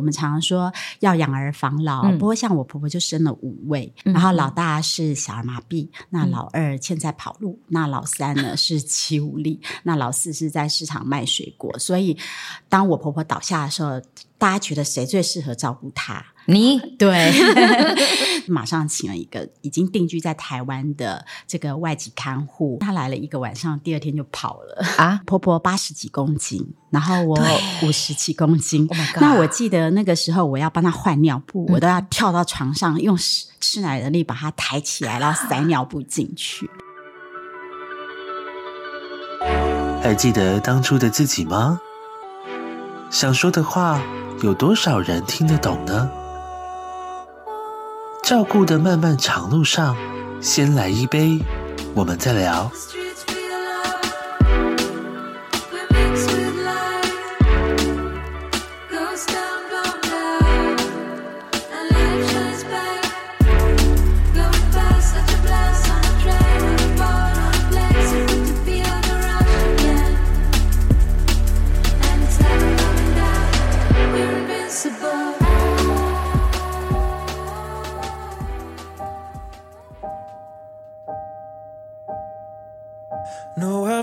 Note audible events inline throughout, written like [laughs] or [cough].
我们常常说要养儿防老，嗯、不过像我婆婆就生了五位，嗯、然后老大是小儿麻痹，嗯、那老二欠债跑路，嗯、那老三呢是肌无力，[laughs] 那老四是在市场卖水果。所以当我婆婆倒下的时候，大家觉得谁最适合照顾她？你对，[laughs] [laughs] 马上请了一个已经定居在台湾的这个外籍看护，他来了一个晚上，第二天就跑了啊。[laughs] 婆婆八十几公斤，然后我五十几公斤。Oh 那我记得那个时候我要帮他换尿布，嗯、我都要跳到床上用吃奶的力把他抬起来，然后塞尿布进去。还记得当初的自己吗？想说的话，有多少人听得懂呢？照顾的漫漫长路上，先来一杯，我们再聊。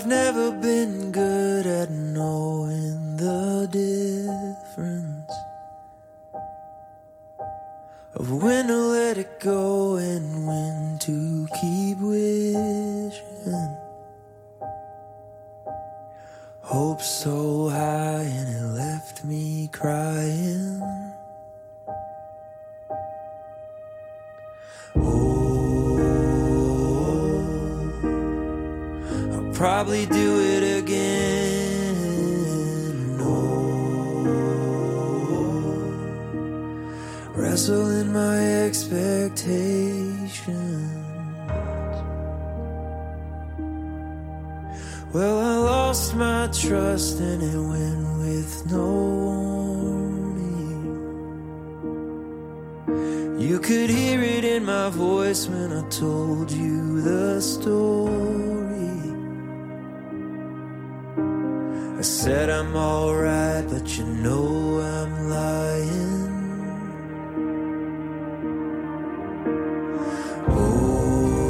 never been good at knowing the difference of when to let it go and when to keep wishing. Hope so high and it left me crying. probably do it again. Oh, wrestle in my expectations. Well, I lost my trust and it went with no warning. You could hear it in my voice when I told you the story. said I'm alright, but you know I'm lying. Oh,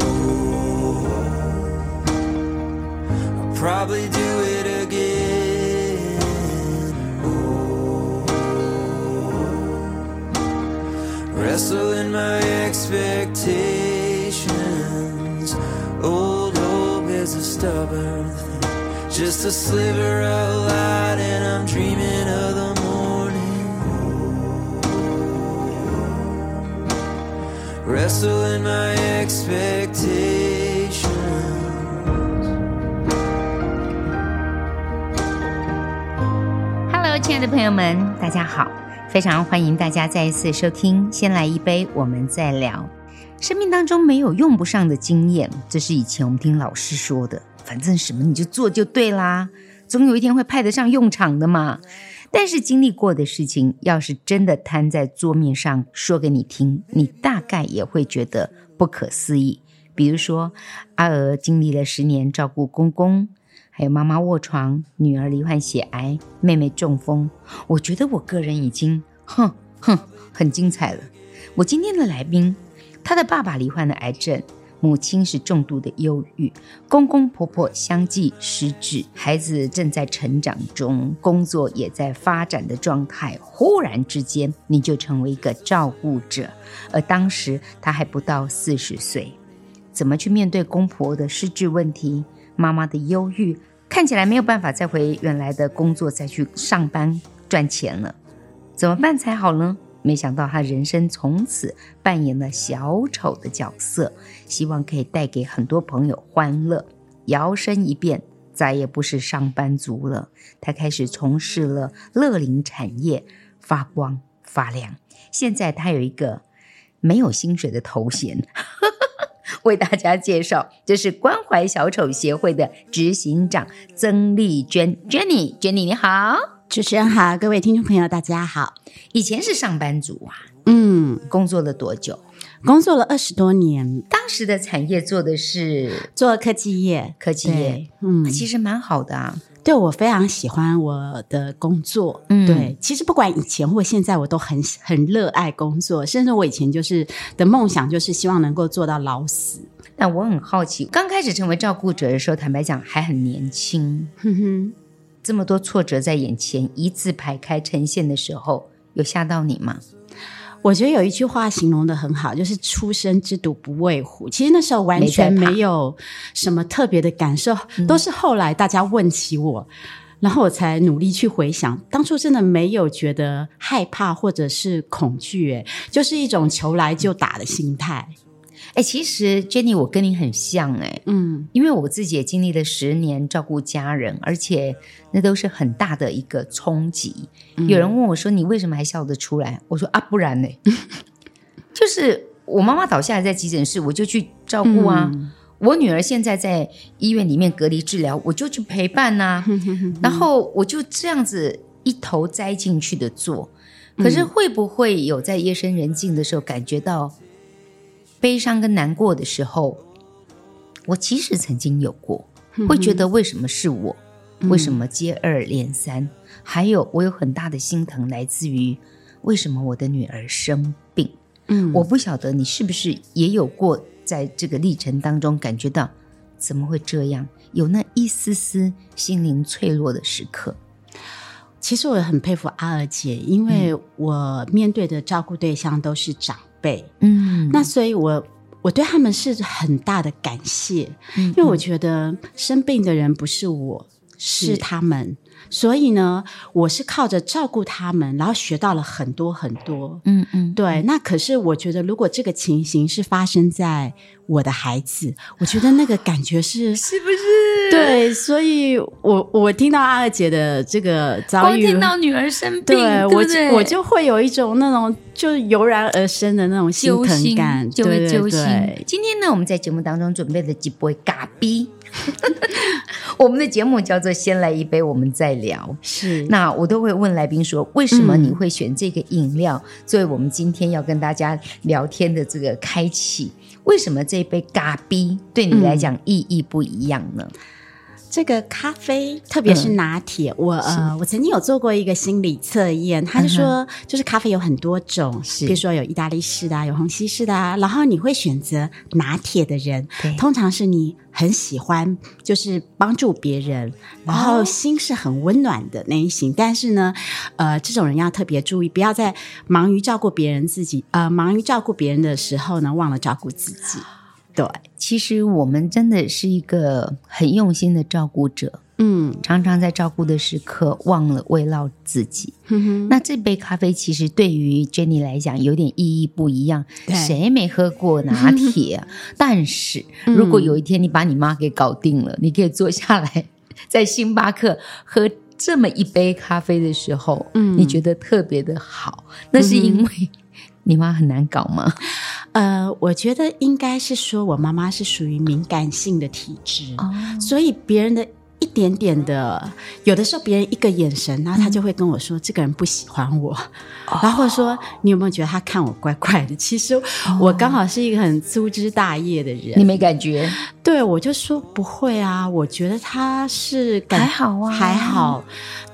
I'll probably do it again. Oh, wrestle in my expectations. Old hope is a stubborn Just a sliver of light and I'm dreaming of the morning. Wrestling my expectations. Hello 亲爱的朋友们大家好非常欢迎大家再一次收听先来一杯我们再聊。生命当中没有用不上的经验这是以前我们听老师说的。反正什么你就做就对啦，总有一天会派得上用场的嘛。但是经历过的事情，要是真的摊在桌面上说给你听，你大概也会觉得不可思议。比如说，阿娥经历了十年照顾公公。还有妈妈卧床，女儿罹患血癌，妹妹中风。我觉得我个人已经哼哼很精彩了。我今天的来宾，他的爸爸罹患了癌症，母亲是重度的忧郁，公公婆婆相继失智，孩子正在成长中，工作也在发展的状态。忽然之间，你就成为一个照顾者，而当时他还不到四十岁，怎么去面对公婆的失智问题？妈妈的忧郁，看起来没有办法再回原来的工作，再去上班赚钱了，怎么办才好呢？没想到他人生从此扮演了小丑的角色，希望可以带给很多朋友欢乐。摇身一变，再也不是上班族了，他开始从事了乐龄产业，发光发亮。现在他有一个没有薪水的头衔。[laughs] 为大家介绍，这是关怀小丑协会的执行长曾丽娟，Jenny，Jenny 你好，主持人好，各位听众朋友大家好。以前是上班族啊，嗯，工作了多久？工作了二十多年。当时的产业做的是做科技业，科技业，嗯，其实蛮好的啊。对，我非常喜欢我的工作。嗯，对，其实不管以前或现在，我都很很热爱工作，甚至我以前就是的梦想就是希望能够做到老死。但我很好奇，刚开始成为照顾者的时候，坦白讲还很年轻。哼哼，这么多挫折在眼前一字排开呈现的时候，有吓到你吗？我觉得有一句话形容的很好，就是“初生之犊不畏虎”。其实那时候完全没有什么特别的感受，都是后来大家问起我，然后我才努力去回想，当初真的没有觉得害怕或者是恐惧，诶，就是一种求来就打的心态。哎，其实 Jenny，我跟你很像哎，嗯，因为我自己也经历了十年照顾家人，而且那都是很大的一个冲击。嗯、有人问我说：“你为什么还笑得出来？”我说：“啊，不然呢？[laughs] 就是我妈妈倒下来在急诊室，我就去照顾啊；嗯、我女儿现在在医院里面隔离治疗，我就去陪伴啊。嗯、然后我就这样子一头栽进去的做。可是会不会有在夜深人静的时候感觉到？悲伤跟难过的时候，我其实曾经有过，会觉得为什么是我？嗯、为什么接二连三？还有，我有很大的心疼来自于为什么我的女儿生病？嗯，我不晓得你是不是也有过在这个历程当中感觉到怎么会这样？有那一丝丝心灵脆弱的时刻。其实我很佩服阿尔姐，因为我面对的照顾对象都是长。嗯，那所以我，我我对他们是很大的感谢，嗯，因为我觉得生病的人不是我，是，是。他们。所以呢，我是靠着照顾他们，然后学到了很多很多。嗯嗯，对。那可是我觉得，如果这个情形是发生在我的孩子，我觉得那个感觉是 [laughs] 是不是？对。所以我我听到阿二姐的这个遭遇，听到女儿生病，对，对我就我就会有一种那种就油然而生的那种心疼感，就会揪心。今天呢，我们在节目当中准备了几杯咖啡。[laughs] 我们的节目叫做“先来一杯，我们再聊”。是，那我都会问来宾说：“为什么你会选这个饮料作为我们今天要跟大家聊天的这个开启？为什么这杯咖啡对你来讲意义不一样呢？”嗯这个咖啡，特别是拿铁，嗯、我呃，我曾经有做过一个心理测验，他就说，就是咖啡有很多种，是。比如说有意大利式的，有虹吸式的，啊然后你会选择拿铁的人，通常是你很喜欢，就是帮助别人，然后心是很温暖的那一型。哦、但是呢，呃，这种人要特别注意，不要在忙于照顾别人自己，呃，忙于照顾别人的时候呢，忘了照顾自己。对，其实我们真的是一个很用心的照顾者，嗯，常常在照顾的时刻忘了慰劳自己。嗯哼，那这杯咖啡其实对于 Jenny 来讲有点意义不一样。对谁没喝过拿铁啊？[laughs] 但是如果有一天你把你妈给搞定了，嗯、你可以坐下来在星巴克喝这么一杯咖啡的时候，嗯，你觉得特别的好，那是因为你妈很难搞吗？呃，我觉得应该是说，我妈妈是属于敏感性的体质，哦、所以别人的一点点的，有的时候别人一个眼神，然后他就会跟我说：“嗯、这个人不喜欢我。”然后说：“你有没有觉得他看我怪怪的？”其实我刚好是一个很粗枝大叶的人，你没感觉？对，我就说不会啊，我觉得他是感还好啊，还好。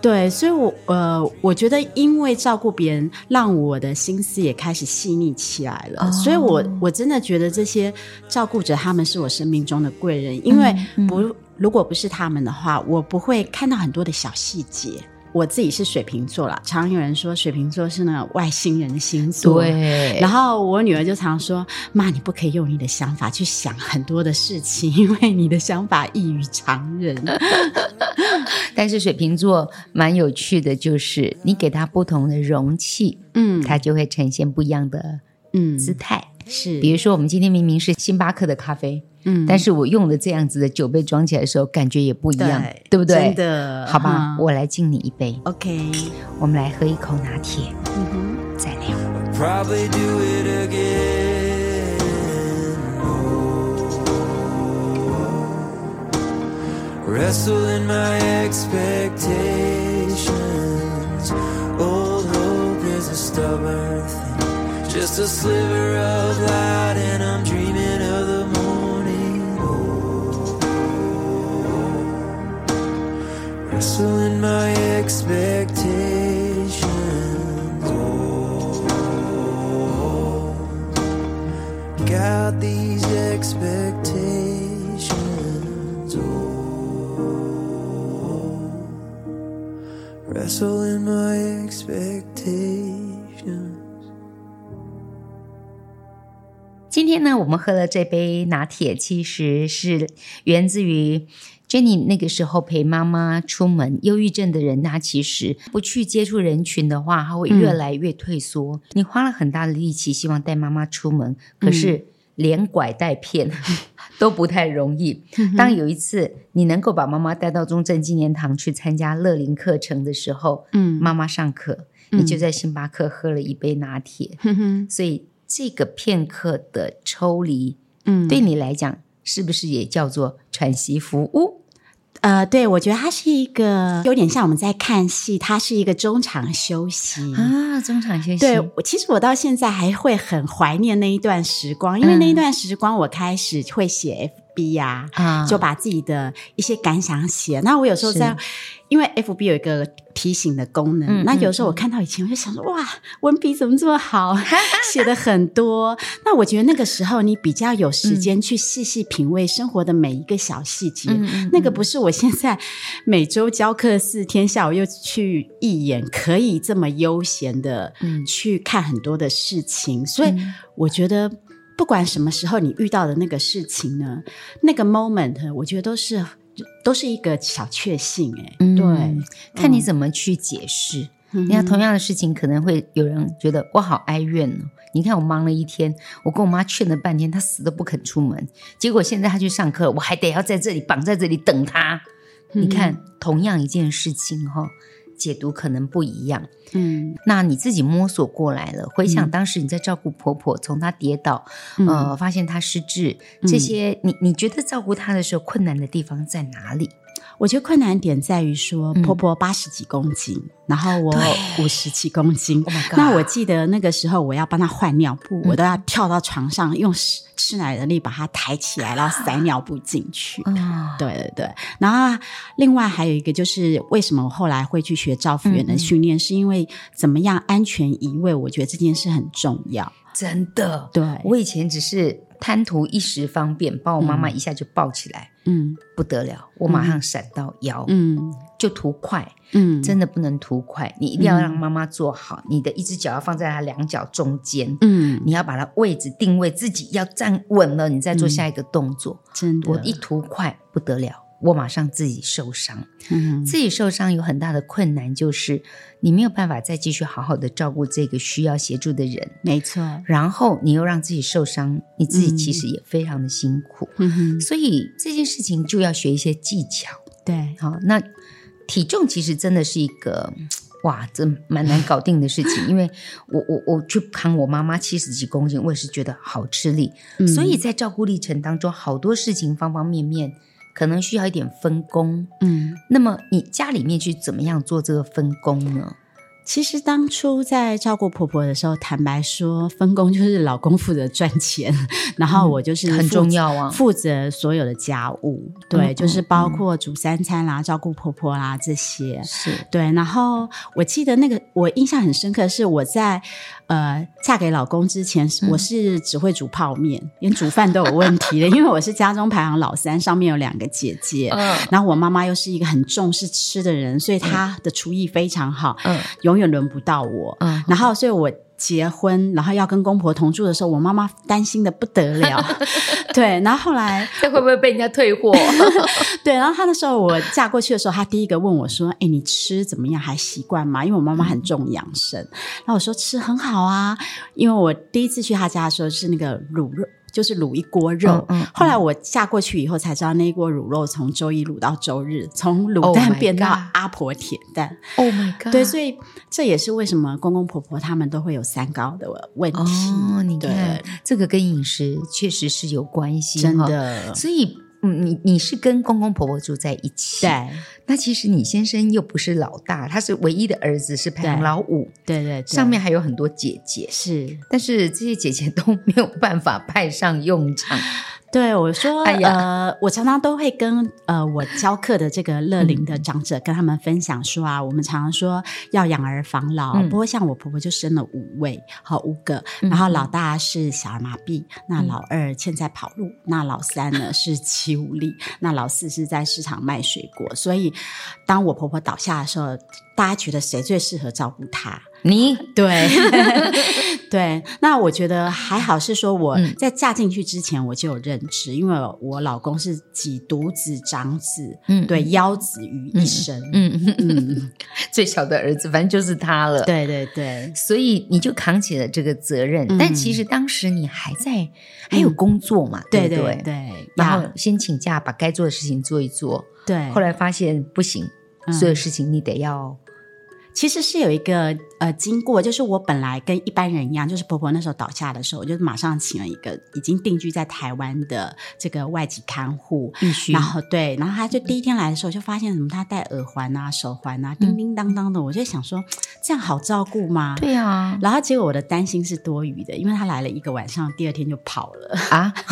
对，所以我，我呃，我觉得因为照顾别人，让我的心思也开始细腻起来了。哦、所以我我真的觉得这些照顾者他们是我生命中的贵人，因为不、嗯嗯、如果不是他们的话，我不会看到很多的小细节。我自己是水瓶座啦，常有人说水瓶座是那个外星人的星座。对。然后我女儿就常说：“妈，你不可以用你的想法去想很多的事情，因为你的想法异于常人。[laughs] ”但是水瓶座蛮有趣的，就是你给他不同的容器，嗯，他就会呈现不一样的嗯姿态。嗯、是，比如说我们今天明明是星巴克的咖啡。嗯，但是我用了这样子的酒杯装起来的时候，感觉也不一样，对，对不对？真的，好吧，嗯、我来敬你一杯。OK，我们来喝一口拿铁，嗯哼，再聊。Probably do it again. Wrestle in my expectations. Old hope is a stubborn thing. Just a sliver of light and I'm dreaming of the morning. Oh, Wrestling my expectations. Oh, got these expectations. Oh, wrestling my 天呢，我们喝了这杯拿铁，其实是源自于 Jenny 那个时候陪妈妈出门。忧郁症的人，他其实不去接触人群的话，他会越来越退缩。嗯、你花了很大的力气，希望带妈妈出门，可是连拐带骗 [laughs] 都不太容易。当有一次你能够把妈妈带到中正纪念堂去参加乐龄课程的时候，嗯，妈妈上课，你就在星巴克喝了一杯拿铁，嗯、所以。这个片刻的抽离，嗯，对你来讲是不是也叫做喘息服务？呃，对，我觉得它是一个有点像我们在看戏，它是一个中场休息啊，中场休息。对，其实我到现在还会很怀念那一段时光，因为那一段时光我开始会写 FB 呀、啊，嗯、就把自己的一些感想写。那我有时候在。因为 FB 有一个提醒的功能，嗯、那有时候我看到以前，我就想说，嗯、哇，文笔怎么这么好，[laughs] 写的很多。那我觉得那个时候你比较有时间去细细品味生活的每一个小细节，嗯、[laughs] 那个不是我现在每周教课四天，下午又去一眼，可以这么悠闲的去看很多的事情。嗯、所以我觉得，不管什么时候你遇到的那个事情呢，那个 moment，我觉得都是。都是一个小确幸，哎，嗯、对，看你怎么去解释。你看、嗯、同样的事情，可能会有人觉得我好哀怨哦。你看我忙了一天，我跟我妈劝了半天，她死都不肯出门，结果现在她去上课，我还得要在这里绑在这里等她。嗯、你看，同样一件事情哈。解读可能不一样，嗯，那你自己摸索过来了，回想当时你在照顾婆婆，从她跌倒，嗯、呃，发现她失智，这些，嗯、你你觉得照顾她的时候困难的地方在哪里？我觉得困难点在于说，婆婆八十几公斤，嗯、然后我五十几公斤。Oh、那我记得那个时候，我要帮她换尿布，嗯、我都要跳到床上，用吃奶的力把她抬起来，然后塞尿布进去。啊、对对对。然后另外还有一个就是，为什么我后来会去学照护员的训练，嗯、是因为怎么样安全移位？我觉得这件事很重要。真的，对，我以前只是贪图一时方便，把我妈妈一下就抱起来。嗯，不得了，我马上闪到腰，嗯，就图快，嗯，真的不能图快，你一定要让妈妈坐好，嗯、你的一只脚要放在她两脚中间，嗯，你要把她位置定位，自己要站稳了，你再做下一个动作，嗯、真的，我一图快不得了。我马上自己受伤，嗯，自己受伤有很大的困难，就是你没有办法再继续好好的照顾这个需要协助的人，没错。然后你又让自己受伤，你自己其实也非常的辛苦。所以这件事情就要学一些技巧，对，好。那体重其实真的是一个哇，这蛮难搞定的事情，[laughs] 因为我我我去扛我妈妈七十几公斤，我也是觉得好吃力，嗯，所以在照顾历程当中，好多事情方方面面。可能需要一点分工，嗯，那么你家里面去怎么样做这个分工呢？其实当初在照顾婆婆的时候，坦白说，分工就是老公负责赚钱，然后我就是很重要啊，负责所有的家务，对，就是包括煮三餐啦、照顾婆婆啦这些，是。对。然后我记得那个我印象很深刻，是我在呃嫁给老公之前，我是只会煮泡面，连煮饭都有问题的，因为我是家中排行老三，上面有两个姐姐，然后我妈妈又是一个很重视吃的人，所以她的厨艺非常好，嗯，有。永远轮不到我，嗯，然后所以我结婚，然后要跟公婆同住的时候，我妈妈担心的不得了，[laughs] 对，然后后来这会不会被人家退货？[laughs] 对，然后她那时候我嫁过去的时候，她第一个问我说：“哎，你吃怎么样？还习惯吗？”因为我妈妈很重养生，然后我说吃很好啊，因为我第一次去她家的时候是那个卤肉。就是卤一锅肉，嗯嗯嗯、后来我嫁过去以后才知道，那一锅卤肉从周一卤到周日，从卤蛋变到阿婆铁蛋。Oh my god！对，所以这也是为什么公公婆婆他们都会有三高的问题。哦，你看，对这个跟饮食确实是有关系，真的。所以。嗯，你你是跟公公婆婆住在一起，对。那其实你先生又不是老大，他是唯一的儿子，是排行老五，对对，对。上面还有很多姐姐，是，但是这些姐姐都没有办法派上用场。对我说，哎、呃，我常常都会跟呃我教课的这个乐龄的长者跟他们分享说啊，嗯、我们常常说要养儿防老，嗯、不过像我婆婆就生了五位，好五个，嗯、然后老大是小儿麻痹，那老二现在跑路，嗯、那老三呢是肌无力，[laughs] 那老四是在市场卖水果，所以当我婆婆倒下的时候，大家觉得谁最适合照顾她？你？[laughs] 对 [laughs] 对，那我觉得还好，是说我在嫁进去之前我就有认知，嗯、因为我老公是几独子长子，嗯，对，幺子于一身，嗯嗯嗯，最小的儿子，反正就是他了，对对对，所以你就扛起了这个责任，嗯、但其实当时你还在、嗯、还有工作嘛，对对对，对，然后先请假把该做的事情做一做，对，后来发现不行，嗯、所有事情你得要。其实是有一个呃经过，就是我本来跟一般人一样，就是婆婆那时候倒下的时候，我就马上请了一个已经定居在台湾的这个外籍看护，必须。然后对，然后他就第一天来的时候就发现什么，他戴耳环啊、手环啊，叮叮当当的，我就想说这样好照顾吗？对啊。然后结果我的担心是多余的，因为他来了一个晚上，第二天就跑了啊。[laughs]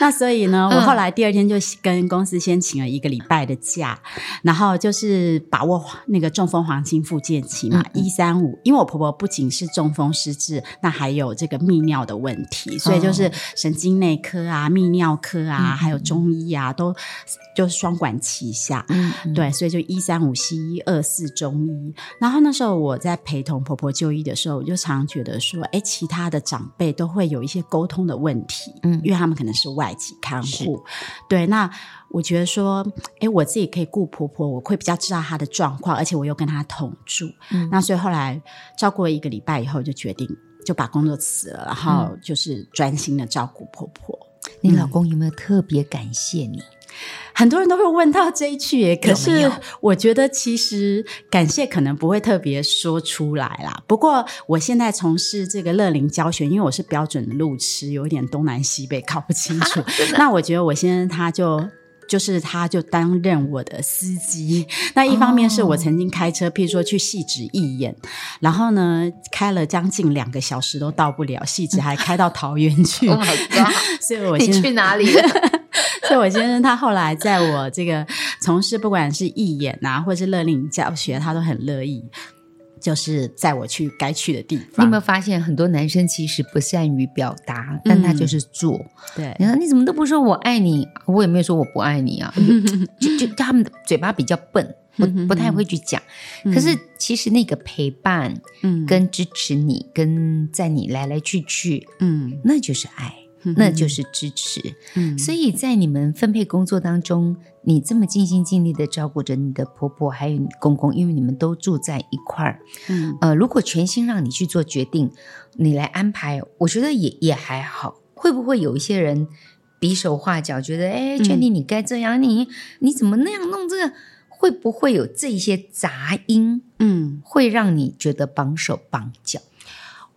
[laughs] 那所以呢，我后来第二天就跟公司先请了一个礼拜的假，嗯、然后就是把握那个中风黄金复健期嘛，一三五。因为我婆婆不仅是中风失智，那还有这个泌尿的问题，所以就是神经内科啊、泌尿科啊，嗯、还有中医啊，都就是双管齐下。嗯，对，所以就一三五西医，二四中医。然后那时候我在陪同婆婆就医的时候，我就常常觉得说，哎，其他的长辈都会有一些沟通的问题，嗯，因为他们可能是外。看护，是。对，那我觉得说，哎，我自己可以顾婆婆，我会比较知道她的状况，而且我又跟她同住，嗯，那所以后来照顾了一个礼拜以后，就决定就把工作辞了，然后就是专心的照顾婆婆。嗯、你老公有没有特别感谢你？很多人都会问到这一句耶，可是我觉得其实感谢可能不会特别说出来啦。不过我现在从事这个乐龄教学，因为我是标准的路痴，有一点东南西北搞不清楚。[laughs] 那我觉得我先生他就就是他就担任我的司机。那一方面是我曾经开车，譬如说去汐止义演，然后呢开了将近两个小时都到不了汐止，还开到桃园去。Oh my God [laughs] 所以我先你去哪里了？所以我先生他后来在我这个从事不管是义演啊，或是勒令教学，他都很乐意，就是在我去该去的地方。你有没有发现很多男生其实不善于表达，但他就是做。嗯、对，你说你怎么都不说我爱你，我也没有说我不爱你啊，[laughs] 就就他们的嘴巴比较笨，不不太会去讲。嗯、可是其实那个陪伴，嗯，跟支持你，跟在你来来去去，嗯，那就是爱。那就是支持，嗯，所以在你们分配工作当中，你这么尽心尽力的照顾着你的婆婆还有你公公，因为你们都住在一块儿，嗯，呃，如果全心让你去做决定，你来安排，我觉得也也还好。会不会有一些人比手画脚，觉得哎，Jenny 你该这样，你你怎么那样弄这个？会不会有这些杂音？嗯，会让你觉得绑手绑脚？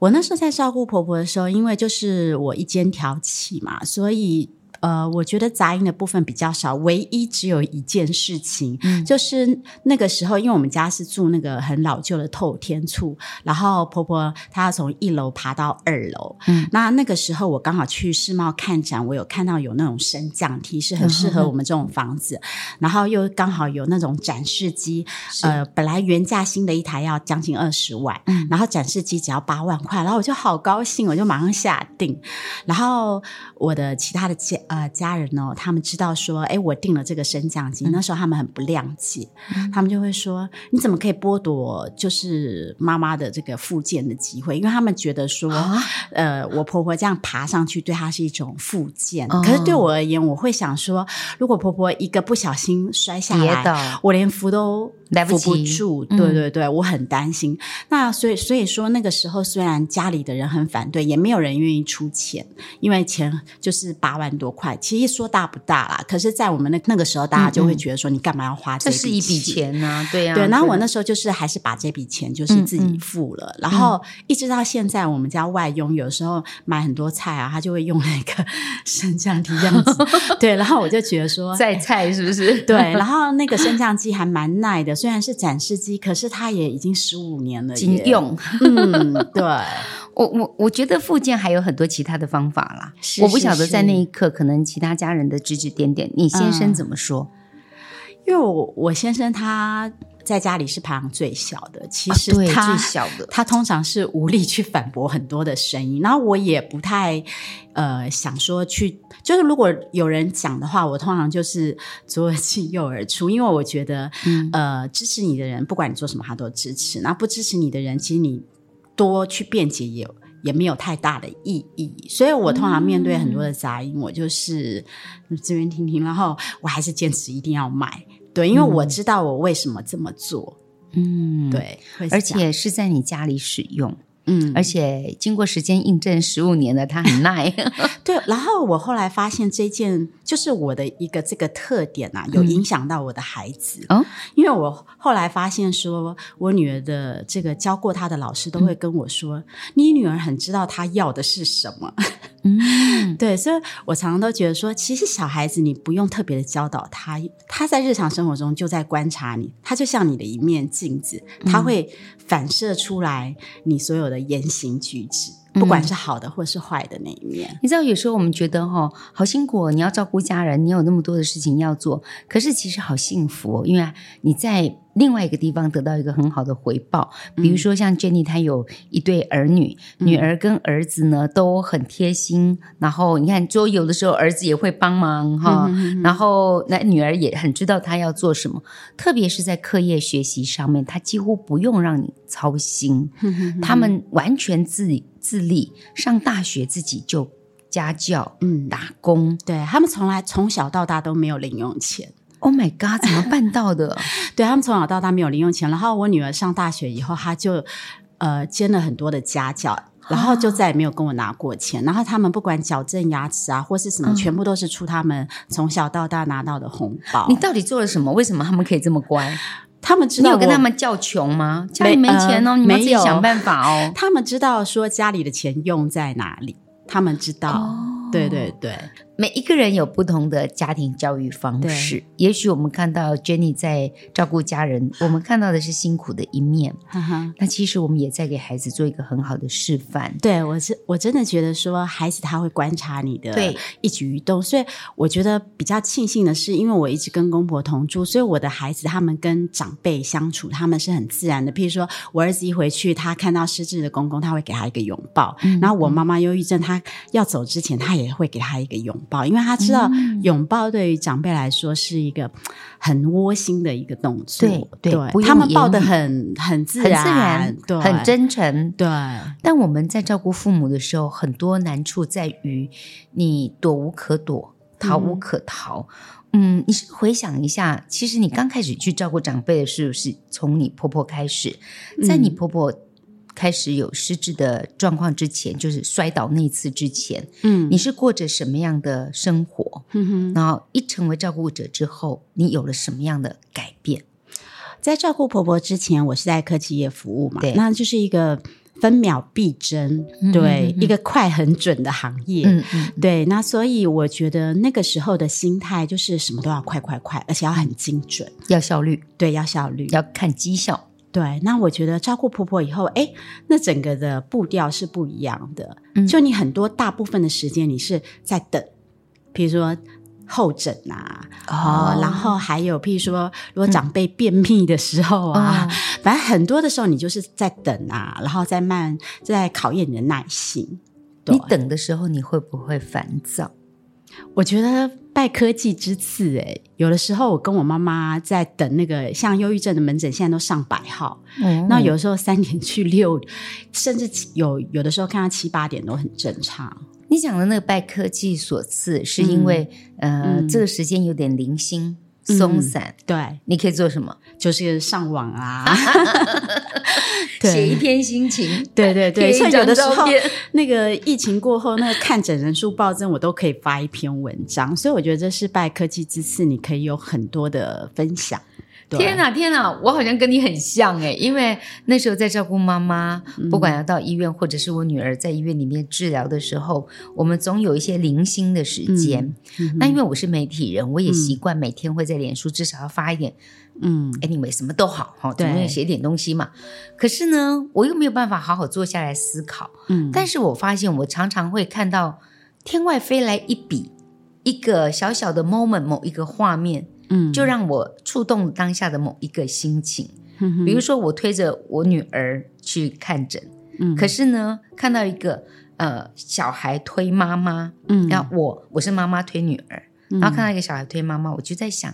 我那时候在照顾婆婆的时候，因为就是我一肩挑起嘛，所以。呃，我觉得杂音的部分比较少，唯一只有一件事情，嗯、就是那个时候，因为我们家是住那个很老旧的透天厝，然后婆婆她要从一楼爬到二楼，嗯，那那个时候我刚好去世贸看展，我有看到有那种升降梯是很适合我们这种房子，嗯、然后又刚好有那种展示机，呃，本来原价新的一台要将近二十万，嗯，然后展示机只要八万块，然后我就好高兴，我就马上下定，然后我的其他的家。呃，家人哦，他们知道说，哎，我订了这个升降机，嗯、那时候他们很不谅解，嗯、他们就会说，你怎么可以剥夺就是妈妈的这个复健的机会？因为他们觉得说，啊、呃，我婆婆这样爬上去对她是一种复健，哦、可是对我而言，我会想说，如果婆婆一个不小心摔下来，的我连扶都。扶不住，对对对，嗯、我很担心。那所以所以说那个时候，虽然家里的人很反对，也没有人愿意出钱，因为钱就是八万多块，其实说大不大啦。可是，在我们那那个时候，大家就会觉得说，你干嘛要花这笔钱？这是一笔钱呢、啊？对呀、啊。对，然后我那时候就是还是把这笔钱就是自己付了，嗯嗯、然后一直到现在，我们家外佣有时候买很多菜啊，他就会用那个 [laughs] 升降梯这样子。[laughs] 对，然后我就觉得说，在菜是不是？[laughs] 对，然后那个升降机还蛮耐的。虽然是展示机，可是它也已经十五年了，经用。嗯，对，我我我觉得复健还有很多其他的方法啦。是是是，我不晓得在那一刻，可能其他家人的指指点点，你先生怎么说？嗯、因为我我先生他在家里是排行最小的，其实他、啊、最小的，他通常是无力去反驳很多的声音，然后我也不太呃想说去，就是如果有人讲的话，我通常就是左耳进右耳出，因为我觉得、嗯、呃支持你的人，不管你做什么，他都支持；那不支持你的人，其实你。多去辩解也也没有太大的意义，所以我通常面对很多的杂音，嗯、我就是这边听听，然后我还是坚持一定要买，对，因为我知道我为什么这么做，嗯，对，而且是在你家里使用。嗯，而且经过时间印证，十五年了，他很 [laughs] 耐。[laughs] 对，然后我后来发现这件就是我的一个这个特点啊，有影响到我的孩子。嗯，因为我后来发现说，我女儿的这个教过她的老师都会跟我说，嗯，你女儿很知道她要的是什么。[laughs] 嗯，[laughs] 对，所以我常常都觉得说，其实小孩子你不用特别的教导他，他在日常生活中就在观察你，他就像你的一面镜子，他会反射出来你所有的言行举止。不管是好的或是坏的那一面，嗯，你知道，有时候我们觉得哈，好辛苦哦，你要照顾家人，你有那么多的事情要做，可是其实好幸福哦，因为你在另外一个地方得到一个很好的回报。比如说像 Jenny，她有一对儿女，嗯，女儿跟儿子呢都很贴心，然后你看，就有的时候儿子也会帮忙哈，嗯，然后那女儿也很知道她要做什么，特别是在课业学习上面，她几乎不用让你操心，嗯，他们完全自。自立，上大学自己就家教，嗯，打工，对，他们从来从小到大都没有零用钱。Oh my god，怎么办到的？[laughs] 对，他们从小到大没有零用钱，然后我女儿上大学以后，她就呃兼了很多的家教，然后就再也没有跟我拿过钱。啊、然后他们不管矫正牙齿啊，或是什么，嗯、全部都是出他们从小到大拿到的红包。你到底做了什么？为什么他们可以这么乖？他们知道，你有跟他们叫穷吗？家里没钱哦，呃、你们自己想办法哦。他们知道说家里的钱用在哪里，他们知道，哦、对对对。每一个人有不同的家庭教育方式，对也许我们看到 Jenny 在照顾家人，我们看到的是辛苦的一面。哈哈，那其实我们也在给孩子做一个很好的示范。对，我是我真的觉得说，孩子他会观察你的一举一动，所以我觉得比较庆幸的是，因为我一直跟公婆同住，所以我的孩子他们跟长辈相处，他们是很自然的。譬如说我儿子一回去，他看到失智的公公，他会给他一个拥抱。嗯、然后我妈妈忧郁症，他要走之前，他也会给他一个拥抱。因为他知道拥抱对于长辈来说是一个很窝心的一个动作，对他们抱得很很自然，很自然，对，很真诚，对。但我们在照顾父母的时候，很多难处在于你躲无可躲，逃无可逃。嗯，嗯，你回想一下，其实你刚开始去照顾长辈的时候，是从你婆婆开始，在你婆婆。开始有失智的状况之前，就是摔倒那次之前，嗯，你是过着什么样的生活？嗯哼，然后一成为照顾者之后，你有了什么样的改变？在照顾婆婆之前，我是在科技业服务嘛，对，那就是一个分秒必争，对，一个快很准的行业，嗯嗯，对，那所以我觉得那个时候的心态就是什么都要快快快，而且要很精准，要效率，对，要效率，要看绩效。对，那我觉得照顾婆婆以后，哎，那整个的步调是不一样的。嗯，就你很多大部分的时间你是在等，譬如说候诊啊，哦，然后还有譬如说，如果长辈便秘的时候啊，嗯，[laughs] 反正很多的时候你就是在等啊，然后再慢，在考验你的耐心。你等的时候，你会不会烦躁？我觉得拜科技之赐，哎，有的时候我跟我妈妈在等那个像忧郁症的门诊，现在都上百号，嗯，那有的时候三点去六，甚至有有的时候看到七八点都很正常。你讲的那个拜科技所赐，是因为、嗯、呃，嗯、这个时间有点零星。松散，嗯、对，你可以做什么？就是上网啊，[laughs] [laughs] 写一篇心情，对对对。所以有的时候，[laughs] 那个疫情过后，那个看诊人数暴增，我都可以发一篇文章。所以我觉得这是拜科技之赐，你可以有很多的分享。天哪，天哪！我好像跟你很像诶，因为那时候在照顾妈妈，嗯、不管要到医院，或者是我女儿在医院里面治疗的时候，我们总有一些零星的时间。那因为我是媒体人，我也习惯每天会在脸书至少要发一点，嗯，anyway 什么都好哈，总要写点东西嘛。可是呢，我又没有办法好好坐下来思考。嗯，但是我发现我常常会看到天外飞来一笔，一个小小的 moment，某一个画面。嗯，就让我触动当下的某一个心情。嗯，比如说，我推着我女儿去看诊，嗯，可是呢，看到一个呃小孩推妈妈，嗯，然后我我是妈妈推女儿，嗯，然后看到一个小孩推妈妈，我就在想，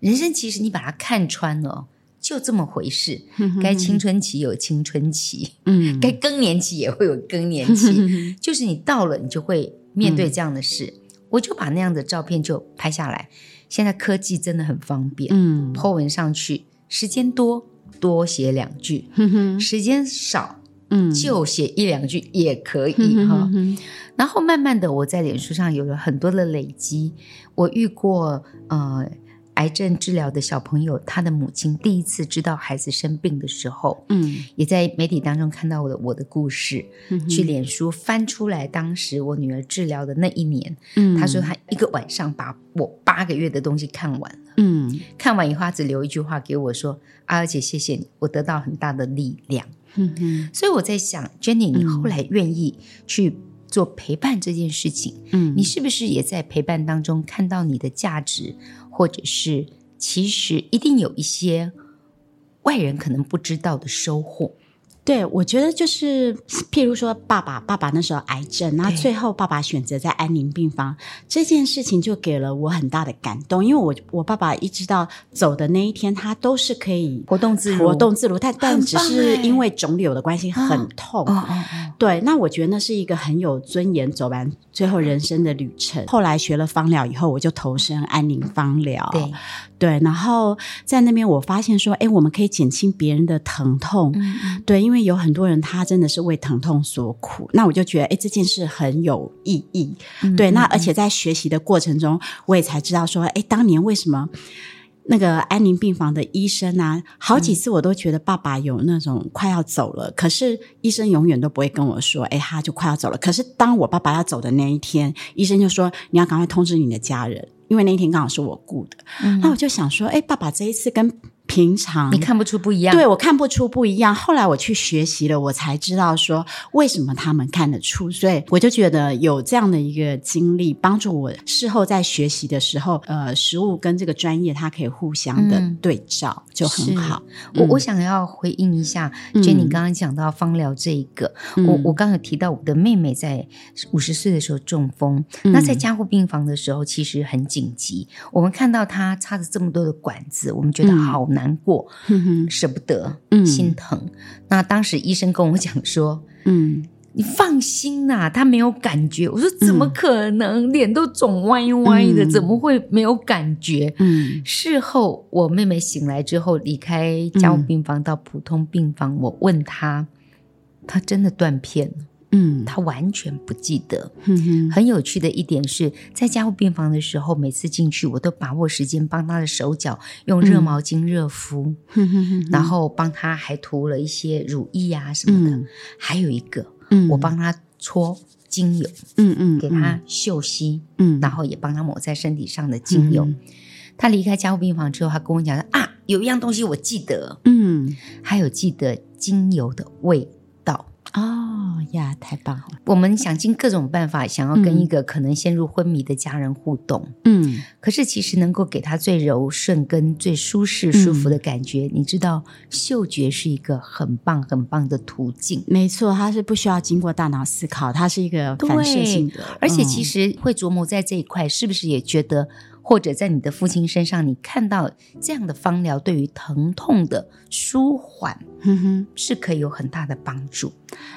人生其实你把它看穿了，就这么回事。该青春期有青春期，嗯，该更年期也会有更年期，嗯，[laughs] 就是你到了，你就会面对这样的事。嗯，我就把那样的照片就拍下来。现在科技真的很方便，嗯，po 文上去，时间多多写两句，哼哼，时间少，嗯，就写一两句也可以哈。然后慢慢的，我在脸书上有了很多的累积，我遇过呃。癌症治疗的小朋友，他的母亲第一次知道孩子生病的时候，嗯，也在媒体当中看到我的我的故事，嗯、去脸书翻出来，当时我女儿治疗的那一年，嗯，他说他一个晚上把我八个月的东西看完了，嗯，看完以后她只留一句话给我说：“阿娥姐，谢谢你，我得到很大的力量。”嗯哼，所以我在想，Jenny，你后来愿意去做陪伴这件事情，嗯，你是不是也在陪伴当中看到你的价值？或者是，其实一定有一些外人可能不知道的收获。对，我觉得就是，譬如说，爸爸，爸爸那时候癌症，然后最后爸爸选择在安宁病房，对这件事情就给了我很大的感动。因为我我爸爸一直到走的那一天，他都是可以活动自如，活动自如。但但只是因为肿瘤的关系很痛。哦、对，那我觉得那是一个很有尊严走完最后人生的旅程。后来学了芳疗以后，我就投身安宁芳疗。对。对，然后在那边我发现说，哎，我们可以减轻别人的疼痛，嗯、对，因为有很多人他真的是为疼痛所苦，那我就觉得，哎，这件事很有意义，嗯、对，那而且在学习的过程中，我也才知道说，哎，当年为什么那个安宁病房的医生啊，好几次我都觉得爸爸有那种快要走了，嗯、可是医生永远都不会跟我说，哎，他就快要走了。可是当我爸爸要走的那一天，医生就说，你要赶快通知你的家人。因为那一天刚好是我雇的，嗯、那我就想说，哎，爸爸这一次跟平常。你看不出不一样，对，我看不出不一样。后来我去学习了，我才知道说为什么他们看得出。所以我就觉得有这样的一个经历，帮助我事后在学习的时候，呃，食物跟这个专业它可以互相的对照，嗯、就很好。我、嗯、我想要回应一下，就你刚刚讲到芳疗这一个，嗯、我我刚刚有提到我的妹妹在五十岁的时候中风，嗯、那在加护病房的时候其实很紧急，我们看到她插着这么多的管子，我们觉得好难。难过，舍不得，嗯、心疼。那当时医生跟我讲说：“嗯，你放心呐、啊，他没有感觉。”我说：“怎么可能？嗯、脸都肿歪歪的，嗯、怎么会没有感觉？”嗯，事后我妹妹醒来之后，离开加护病房到普通病房，嗯、我问她，她真的断片了。嗯，他完全不记得。嗯哼，很有趣的一点是在加护病房的时候，每次进去我都把握时间帮他的手脚用热毛巾热敷，嗯、然后帮他还涂了一些乳液啊什么的。嗯、还有一个，嗯、我帮他搓精油，嗯嗯，给他嗅吸，嗯，然后也帮他抹在身体上的精油。嗯、他离开加护病房之后，他跟我讲说啊，有一样东西我记得，嗯，还有记得精油的味。道。哦呀，太棒了！我们想尽各种办法，想要跟一个可能陷入昏迷的家人互动。嗯，可是其实能够给他最柔顺跟最舒适、舒服的感觉，嗯、你知道，嗅觉是一个很棒、很棒的途径。没错，它是不需要经过大脑思考，它是一个反射性的。而且，其实会琢磨在这一块，是不是也觉得？或者在你的父亲身上，你看到这样的芳疗对于疼痛的舒缓，嗯哼，是可以有很大的帮助。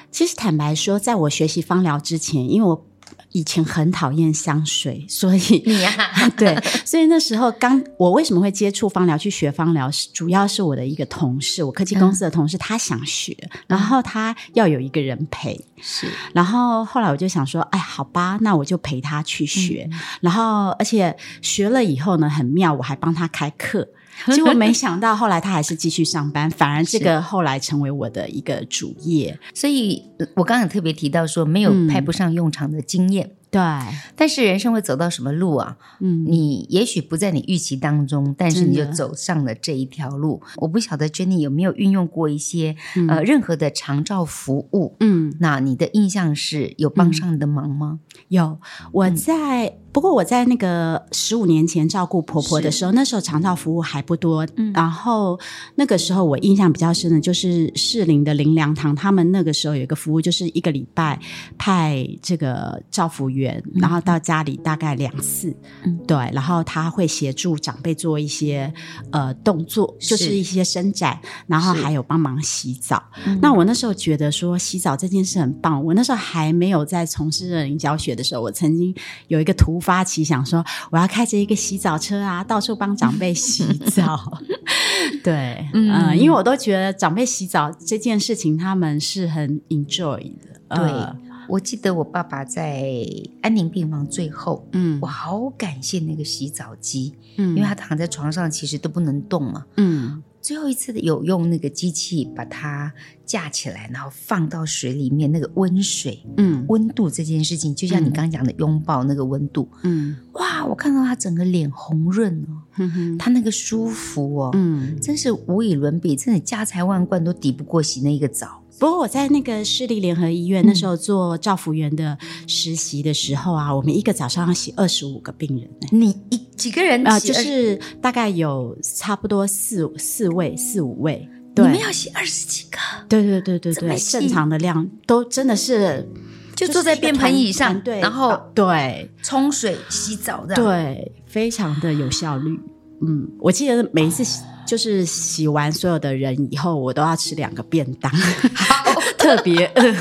其实坦白说，在我学习芳疗之前，因为我。以前很讨厌香水，[laughs] 所以你呀、啊，[laughs] 对，所以那时候刚我为什么会接触芳疗去学芳疗，是主要是我的一个同事，我科技公司的同事，嗯、他想学，然后他要有一个人陪，是，然后后来我就想说，哎，好吧，那我就陪他去学，嗯、然后而且学了以后呢，很妙，我还帮他开课。结果没 [laughs] 想到后来他还是继续上班，反而这个后来成为我的一个主业。所以我刚刚特别提到说，没有派不上用场的经验。嗯对，但是人生会走到什么路啊？嗯，你也许不在你预期当中，但是你就走上了这一条路。我不晓得 Jenny 有没有运用过一些、嗯、呃任何的长照服务？嗯，那你的印象是有帮上你的忙吗？嗯、有，我在。嗯不过我在那个十五年前照顾婆婆的时候，那时候长照服务还不多。嗯，然后那个时候我印象比较深的就是士林的林良堂，他们那个时候有一个服务，就是一个礼拜派这个照服员，然后到家里大概两次，嗯，对，然后他会协助长辈做一些呃动作，就是一些伸展，然后还有帮忙洗澡。那我那时候觉得说洗澡这件事很棒。我那时候还没有在从事乐龄教学的时候，我曾经有一个突。发奇想说，我要开着一个洗澡车啊，到处帮长辈洗澡。[laughs] [laughs] 对，嗯、呃，因为我都觉得长辈洗澡这件事情，他们是很 enjoy 的。对，呃、我记得我爸爸在安宁病房最后，嗯，我好感谢那个洗澡机，嗯，因为他躺在床上其实都不能动嘛，嗯。最后一次有用那个机器把它架起来，然后放到水里面，那个温水，嗯，温度这件事情，就像你刚刚讲的拥抱那个温度，嗯，哇，我看到他整个脸红润哦，嗯哼，他那个舒服哦，嗯，真是无以伦比，真的家财万贯都抵不过洗那个澡。不过我在那个市立联合医院那时候做照服员的实习的时候啊，我们一个早上要洗二十五个病人。你一几个人？啊，就是大概有差不多四四位、四五位。对，你们要洗二十几个？对对对对对，正常的量都真的是就坐在便盆椅上，对，然后对冲水洗澡的，对，非常的有效率。嗯，我记得每一次洗。就是洗完所有的人以后，我都要吃两个便当，好 [laughs] 特别饿，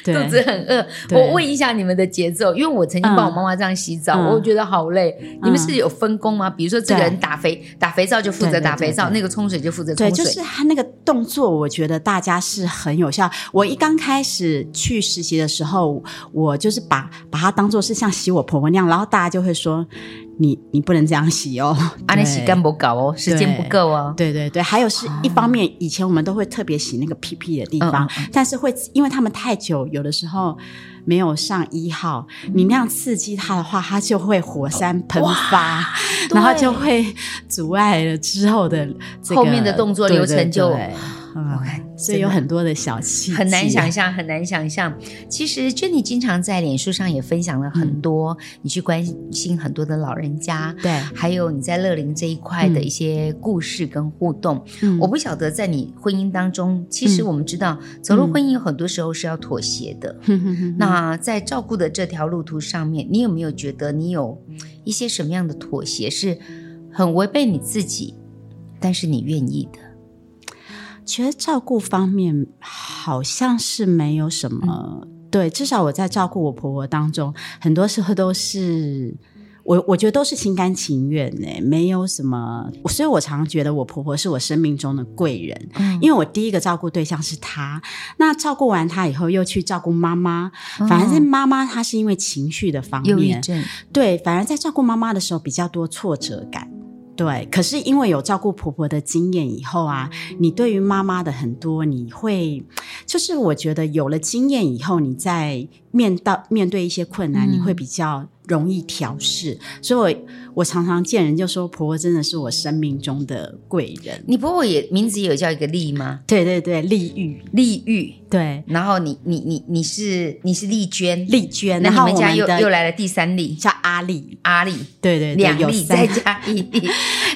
[laughs] 肚子很饿。我问一下你们的节奏，因为我曾经帮我妈妈这样洗澡，嗯、我觉得好累。嗯、你们是有分工吗？比如说这个人打肥打肥皂就负责打肥皂，那个冲水就负责冲水。对，就是他那个动作，我觉得大家是很有效。我一刚开始去实习的时候，我就是把把它当做是像洗我婆婆那样，然后大家就会说。你你不能这样洗哦，啊，你洗干不搞哦，时间不够哦。对对对，还有是一方面，以前我们都会特别洗那个屁屁的地方，但是会因为他们太久，有的时候没有上一号，你那样刺激它的话，它就会火山喷发，然后就会阻碍了之后的后面的动作流程就。OK，所以有很多的小细节，很难想象，很难想象。其实，Jenny 经常在脸书上也分享了很多，你去关心很多的老人家，对，还有你在乐龄这一块的一些故事跟互动。我不晓得在你婚姻当中，其实我们知道，走入婚姻有很多时候是要妥协的。那在照顾的这条路途上面，你有没有觉得你有一些什么样的妥协是很违背你自己，但是你愿意的？觉得照顾方面好像是没有什么，嗯、对，至少我在照顾我婆婆当中，很多时候都是我，我觉得都是心甘情愿呢，没有什么，所以我常常觉得我婆婆是我生命中的贵人，嗯、因为我第一个照顾对象是她，那照顾完她以后又去照顾妈妈，反而是妈妈她是因为情绪的方面，对，反而在照顾妈妈的时候比较多挫折感。对，可是因为有照顾婆婆的经验以后啊，你对于妈妈的很多，你会就是我觉得有了经验以后，你在面到面对一些困难，嗯、你会比较容易调试。所以我，我我常常见人就说，婆婆真的是我生命中的贵人。你婆婆也名字有叫一个丽吗？对对对，丽玉，丽玉。对，然后你你你你是你是丽娟，丽娟，然后我们家又又来了第三丽，叫阿丽，阿丽，对对，两丽再加一丽，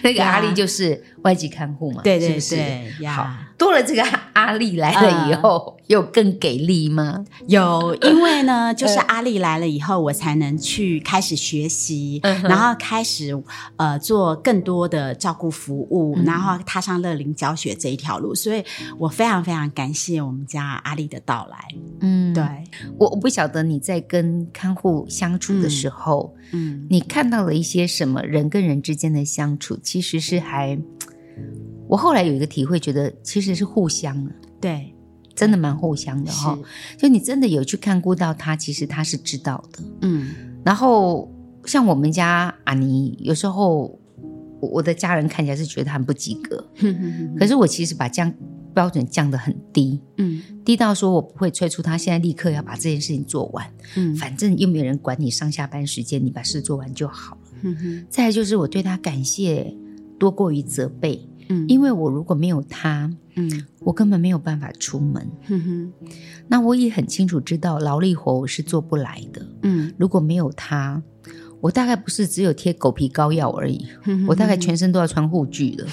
那个阿丽就是外籍看护嘛，对对对，好，多了这个阿丽来了以后，有更给力吗？有，因为呢，就是阿丽来了以后，我才能去开始学习，然后开始呃做更多的照顾服务，然后踏上乐龄教学这一条路，所以我非常非常感谢我们家。阿丽的到来，嗯，对，我我不晓得你在跟看护相处的时候，嗯，嗯，你看到了一些什么人跟人之间的相处，其实是还，我后来有一个体会，觉得其实是互相的，对，真的蛮互相的哈。是。就你真的有去看顾到他，其实他是知道的，嗯。然后像我们家阿尼，有时候我的家人看起来是觉得他很不及格，可是我其实把降标准降得很低，嗯，低到说我不会催促他现在立刻要把这件事情做完，嗯，反正又没有人管你上下班时间，你把事做完就好了。嗯哼，再来就是我对他感谢多过于责备，嗯，因为我如果没有他，嗯，我根本没有办法出门，嗯哼，那我也很清楚知道劳力活我是做不来的，嗯，如果没有他。我大概不是只有贴狗皮膏药而已，我大概全身都要穿护具了。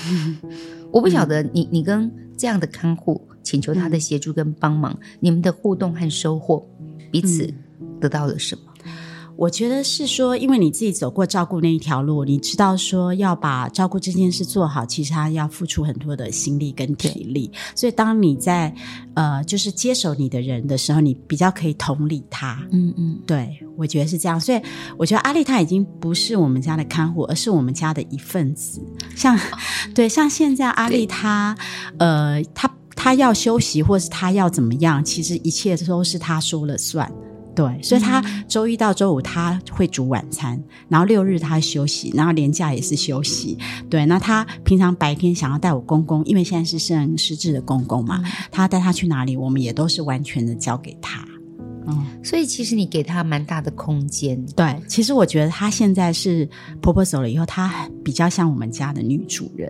我不晓得你，你跟这样的看护请求他的协助跟帮忙，你们的互动和收获，彼此得到了什么？我觉得是说，因为你自己走过照顾那一条路，你知道说要把照顾这件事做好，其实他要付出很多的心力跟体力。所以当你在呃，就是接手你的人的时候，你比较可以同理他。嗯嗯，对，我觉得是这样。所以我觉得阿丽她已经不是我们家的看护，而是我们家的一份子。像对，像现在阿丽她，呃，她她要休息，或是她要怎么样，其实一切都是她说了算。对，所以他周一到周五他会煮晚餐，然后六日他休息，然后连假也是休息。对，那他平常白天想要带我公公，因为现在是剩失智的公公嘛，他带他去哪里，我们也都是完全的交给他。嗯，所以其实你给他蛮大的空间。对，其实我觉得他现在是婆婆走了以后，他比较像我们家的女主人。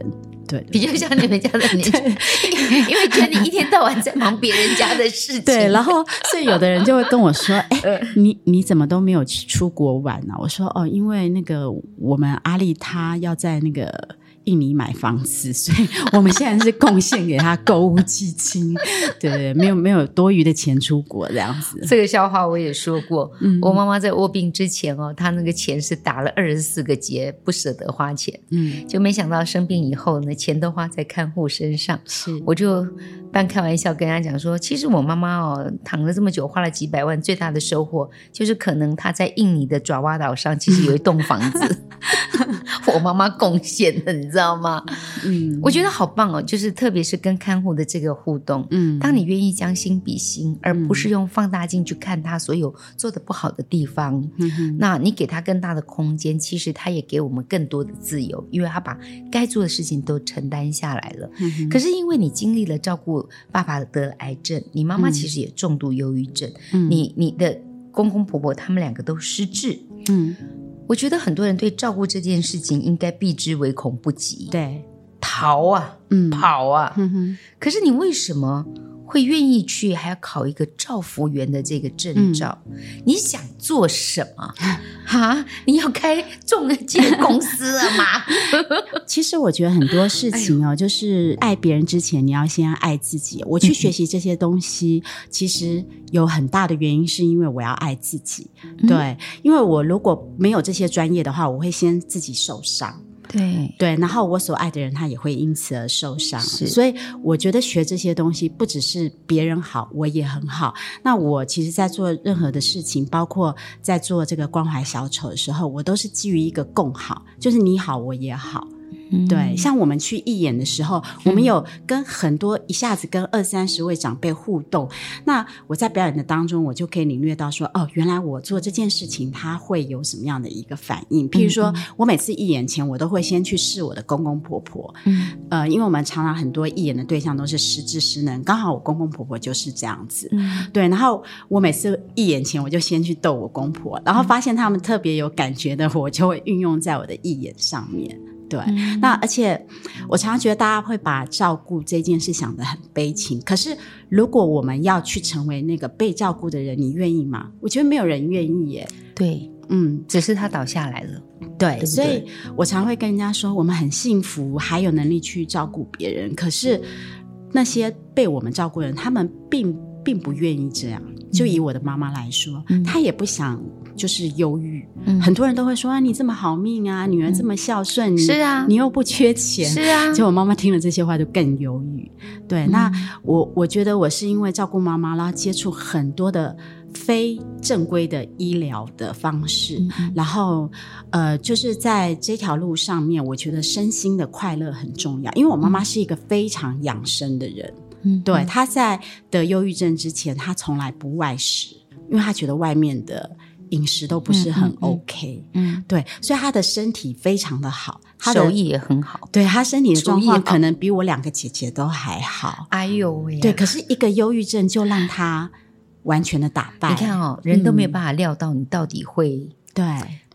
对，比较像你们家的年轻人，[laughs] 因为觉得你一天到晚在忙别人家的事情。对，然后所以有的人就会跟我说：“哎、欸，你你怎么都没有去出国玩呢、啊？”我说：“哦，因为那个我们阿丽她要在那个。”印尼买房子，所以我们现在是贡献给他购物基金，对 [laughs] 对，没有没有多余的钱出国这样子。这个笑话我也说过，嗯、我妈妈在卧病之前哦，她那个钱是打了二十四个结，不舍得花钱，嗯，就没想到生病以后呢，钱都花在看护身上，是，我就。半开玩笑跟他讲说，其实我妈妈哦，躺了这么久，花了几百万，最大的收获就是可能她在印尼的爪哇岛上其实有一栋房子，[laughs] [laughs] 我妈妈贡献的，你知道吗？嗯，我觉得好棒哦，就是特别是跟看护的这个互动，嗯，当你愿意将心比心，而不是用放大镜去看他所有做的不好的地方，嗯，那你给他更大的空间，其实他也给我们更多的自由，因为他把该做的事情都承担下来了。嗯，可是因为你经历了照顾。爸爸得癌症，你妈妈其实也重度忧郁症，嗯、你你的公公婆婆他们两个都失智，嗯，我觉得很多人对照顾这件事情应该避之唯恐不及，对，逃啊，嗯，跑啊，嗯哼，可是你为什么？会愿意去，还要考一个照福员的这个证照，嗯、你想做什么？[laughs] 哈，你要开中介公司了吗？[laughs] 其实我觉得很多事情哦，哎、就是爱别人之前，你要先爱自己。我去学习这些东西，嗯、其实有很大的原因是因为我要爱自己。嗯、对，因为我如果没有这些专业的话，我会先自己受伤。对对，然后我所爱的人他也会因此而受伤，所以我觉得学这些东西不只是别人好，我也很好。那我其实，在做任何的事情，包括在做这个关怀小丑的时候，我都是基于一个共好，就是你好，我也好。对，像我们去义演的时候，嗯、我们有跟很多一下子跟二三十位长辈互动。那我在表演的当中，我就可以领略到说，哦，原来我做这件事情，他会有什么样的一个反应。譬如说，嗯、我每次义演前，我都会先去试我的公公婆婆。嗯，呃，因为我们常常很多义演的对象都是失智失能，刚好我公公婆婆就是这样子。嗯，对。然后我每次义演前，我就先去逗我公婆，然后发现他们特别有感觉的，我就会运用在我的义演上面。对，嗯、那而且我常常觉得大家会把照顾这件事想得很悲情。可是如果我们要去成为那个被照顾的人，你愿意吗？我觉得没有人愿意耶。对，嗯，只是他倒下来了。对，对对，所以我常会跟人家说，我们很幸福，还有能力去照顾别人。可是那些被我们照顾的人，他们并并不愿意这样。就以我的妈妈来说，嗯、她也不想。就是忧郁，嗯、很多人都会说啊，你这么好命啊，女儿这么孝顺，是啊，你又不缺钱，是啊。结果我妈妈听了这些话就更忧郁。对，嗯、那我我觉得我是因为照顾妈妈，然后接触很多的非正规的医疗的方式，嗯、然后呃，就是在这条路上面，我觉得身心的快乐很重要。因为我妈妈是一个非常养生的人，嗯，对，她在得忧郁症之前，她从来不外食，因为她觉得外面的。饮食都不是很 OK，嗯，对，所以他的身体非常的好，他手艺也很好，对他身体的状况可能比我两个姐姐都还好。哎呦喂，对，可是一个忧郁症就让他完全的打败。你看哦，人都没有办法料到你到底会对。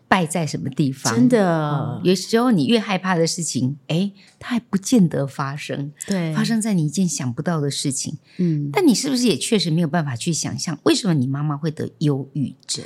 败在什么地方？真的，有时候你越害怕的事情，哎，它还不见得发生。对，发生在你一件想不到的事情。嗯，但你是不是也确实没有办法去想象，为什么你妈妈会得忧郁症，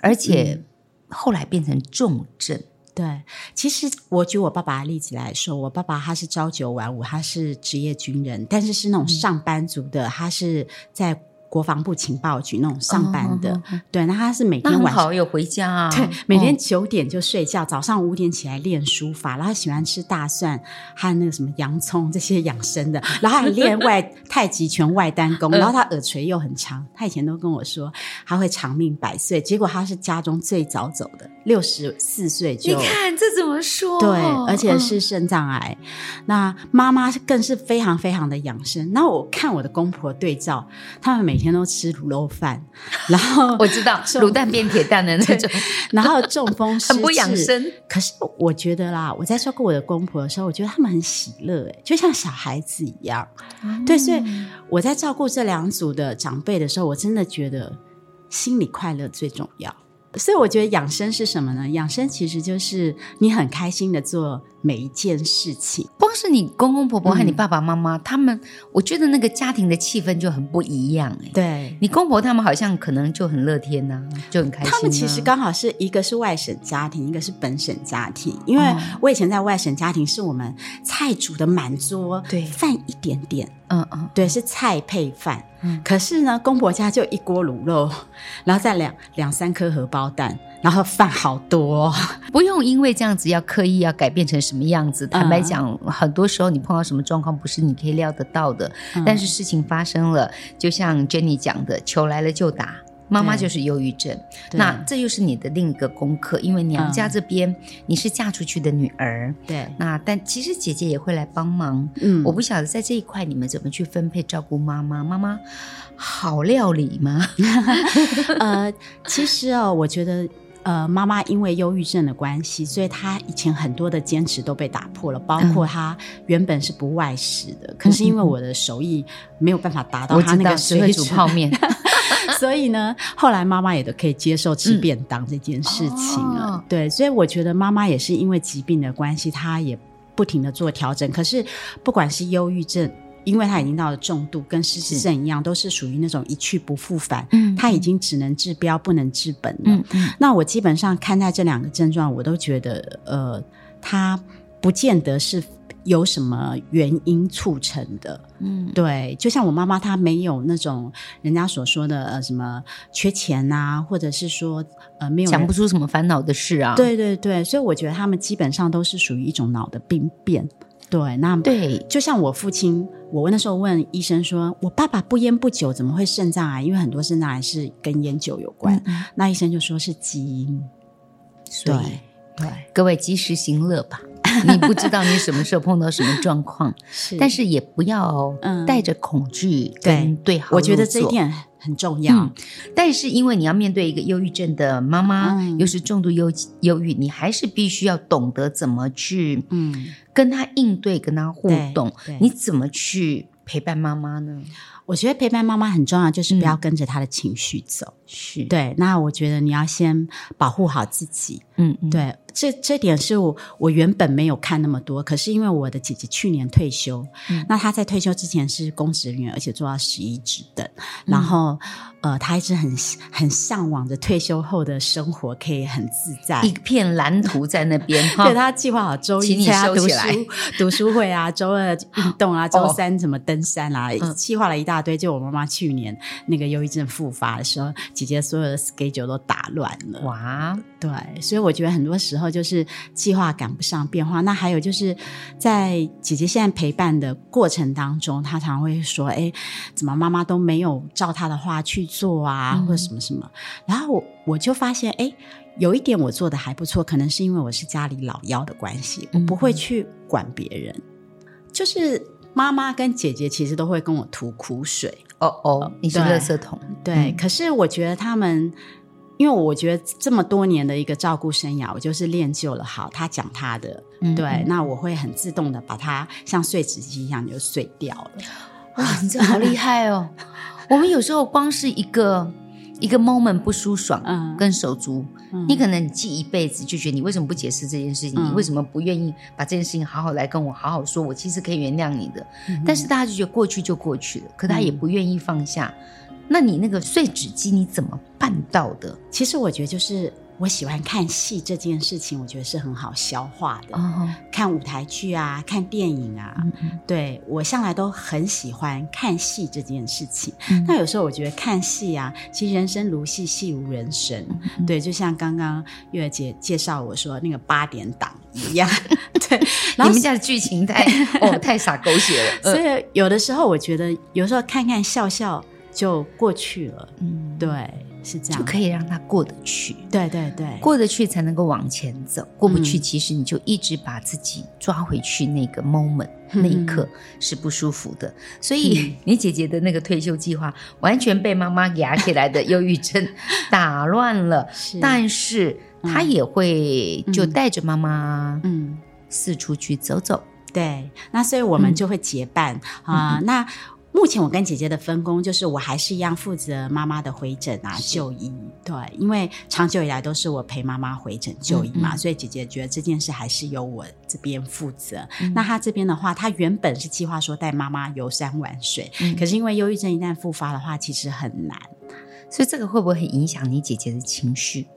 而且后来变成重症？对，其实我举我爸爸的例子来说，我爸爸他是朝九晚五，他是职业军人，但是是那种上班族的，嗯、他是在。国防部情报局那种上班的，哦、对，那他是每天晚上有回家啊，对，每天九点就睡觉，哦、早上五点起来练书法，然后他喜欢吃大蒜和那个什么洋葱这些养生的，然后还练外 [laughs] 太极拳外丹功，然后他耳垂又很长，他以前都跟我说他会长命百岁，结果他是家中最早走的，六十四岁就，你看这怎么说？对，而且是肾脏癌，嗯、那妈妈更是非常非常的养生。那我看我的公婆对照，他们每每天都吃卤肉饭，然后我知道 [laughs] 卤蛋变铁蛋的那种，然后中风 [laughs] 很不养生。可是我觉得啦，我在照顾我的公婆的时候，我觉得他们很喜乐，哎，就像小孩子一样。嗯、对，所以我在照顾这两组的长辈的时候，我真的觉得心里快乐最重要。所以我觉得养生是什么呢？养生其实就是你很开心的做每一件事情。光是你公公婆婆和你爸爸妈妈，嗯、他们，我觉得那个家庭的气氛就很不一样。哎，对，你公婆他们好像可能就很乐天呐、啊，就很开心、啊。他们其实刚好是一个是外省家庭，一个是本省家庭。因为我以前在外省家庭，是我们菜煮的满桌，对，饭一点点。嗯嗯，对，是菜配饭。嗯，可是呢，公婆家就一锅卤肉，然后再两两三颗荷包蛋，然后饭好多，[laughs] 不用因为这样子要刻意要改变成什么样子。坦白讲，嗯、很多时候你碰到什么状况，不是你可以料得到的。嗯、但是事情发生了，就像 Jenny 讲的，球来了就打。妈妈就是忧郁症，那这又是你的另一个功课，因为娘家这边你是嫁出去的女儿，对，那但其实姐姐也会来帮忙，嗯，我不晓得在这一块你们怎么去分配照顾妈妈，妈妈好料理吗？[laughs] 呃，其实哦，我觉得呃，妈妈因为忧郁症的关系，所以她以前很多的坚持都被打破了，包括她原本是不外食的，嗯、可是因为我的手艺没有办法达到她那个水煮泡面。[laughs] 所以呢，后来妈妈也都可以接受吃便当这件事情了。嗯哦、对，所以我觉得妈妈也是因为疾病的关系，她也不停的做调整。可是，不管是忧郁症，因为他已经到了重度，跟失智症一样，是都是属于那种一去不复返。嗯，她已经只能治标，不能治本了。嗯嗯。那我基本上看待这两个症状，我都觉得，呃，她不见得是。有什么原因促成的？嗯，对，就像我妈妈，她没有那种人家所说的呃什么缺钱啊，或者是说呃没有想不出什么烦恼的事啊。对对对，所以我觉得他们基本上都是属于一种脑的病变。对，那对，就像我父亲，我那时候问医生说，我爸爸不烟不酒，怎么会肾脏癌？因为很多肾脏癌是跟烟酒有关。嗯、那医生就说是基因。对对，对各位及时行乐吧。[laughs] 你不知道你什么时候碰到什么状况，[laughs] 是但是也不要带着恐惧跟对。我觉得这一点很重要。嗯，但是因为你要面对一个忧郁症的妈妈，嗯，又是重度忧忧郁，你还是必须要懂得怎么去嗯跟他应对，跟他互动。你怎么去陪伴妈妈呢？我觉得陪伴妈妈很重要，就是不要跟着她的情绪走。是对。那我觉得你要先保护好自己。嗯，嗯，对。这这点是我我原本没有看那么多，可是因为我的姐姐去年退休，嗯、那她在退休之前是公职人员，而且做到十一职等，嗯、然后呃，她一直很很向往着退休后的生活可以很自在，一片蓝图在那边。[laughs] 对，她计划好周一参加读书读书会啊，周二运 [laughs] 动啊，周三什么登山啊，哦、计划了一大堆。就我妈妈去年那个忧郁症复发的时候，姐姐所有的 schedule 都打乱了。哇，对，所以我觉得很多时候。就是计划赶不上变化，那还有就是在姐姐现在陪伴的过程当中，她常常会说：“哎，怎么妈妈都没有照她的话去做啊，嗯、或者什么什么？”然后我我就发现，哎，有一点我做的还不错，可能是因为我是家里老幺的关系，我不会去管别人。嗯、就是妈妈跟姐姐其实都会跟我吐苦水。哦哦，你是垃圾桶，对。嗯、可是我觉得他们。因为我觉得这么多年的一个照顾生涯，我就是练就了好，他讲他的，嗯、对，那我会很自动的把它像碎纸机一样就碎掉了。哇，你这好厉害哦！我们有时候光是一个一个 moment 不舒爽，嗯，跟手足，嗯、你可能记一辈子，就觉得你为什么不解释这件事情？嗯、你为什么不愿意把这件事情好好来跟我好好说？我其实可以原谅你的，嗯、但是大家就觉得过去就过去了，可他也不愿意放下。嗯那你那个碎纸机你怎么办到的？其实我觉得就是我喜欢看戏这件事情，我觉得是很好消化的。哦、看舞台剧啊，看电影啊，嗯嗯对，我向来都很喜欢看戏这件事情。嗯、那有时候我觉得看戏啊，其实人生如戏，戏如人生。对，就像刚刚月儿姐介绍我说那个八点档一样。[laughs] [laughs] 对，你们家的剧情太哦太傻狗血了。[laughs] 所以有的时候我觉得，有时候看看笑笑。就过去了，嗯，对，是这样，就可以让他过得去，对对对，过得去才能够往前走，过不去，其实你就一直把自己抓回去，那个 moment、嗯、那一刻是不舒服的。所以你姐姐的那个退休计划，完全被妈妈压起来的忧郁症打乱了，是。但是她也会就带着妈妈，嗯，四处去走走，对，那所以我们就会结伴。啊，那。目前我跟姐姐的分工就是，我还是一样负责妈妈的回诊啊、就医。对，因为长久以来都是我陪妈妈回诊就医嘛，嗯嗯，所以姐姐觉得这件事还是由我这边负责。嗯、那她这边的话，她原本是计划说带妈妈游山玩水，嗯、可是因为忧郁症一旦复发的话，其实很难，所以这个会不会很影响你姐姐的情绪？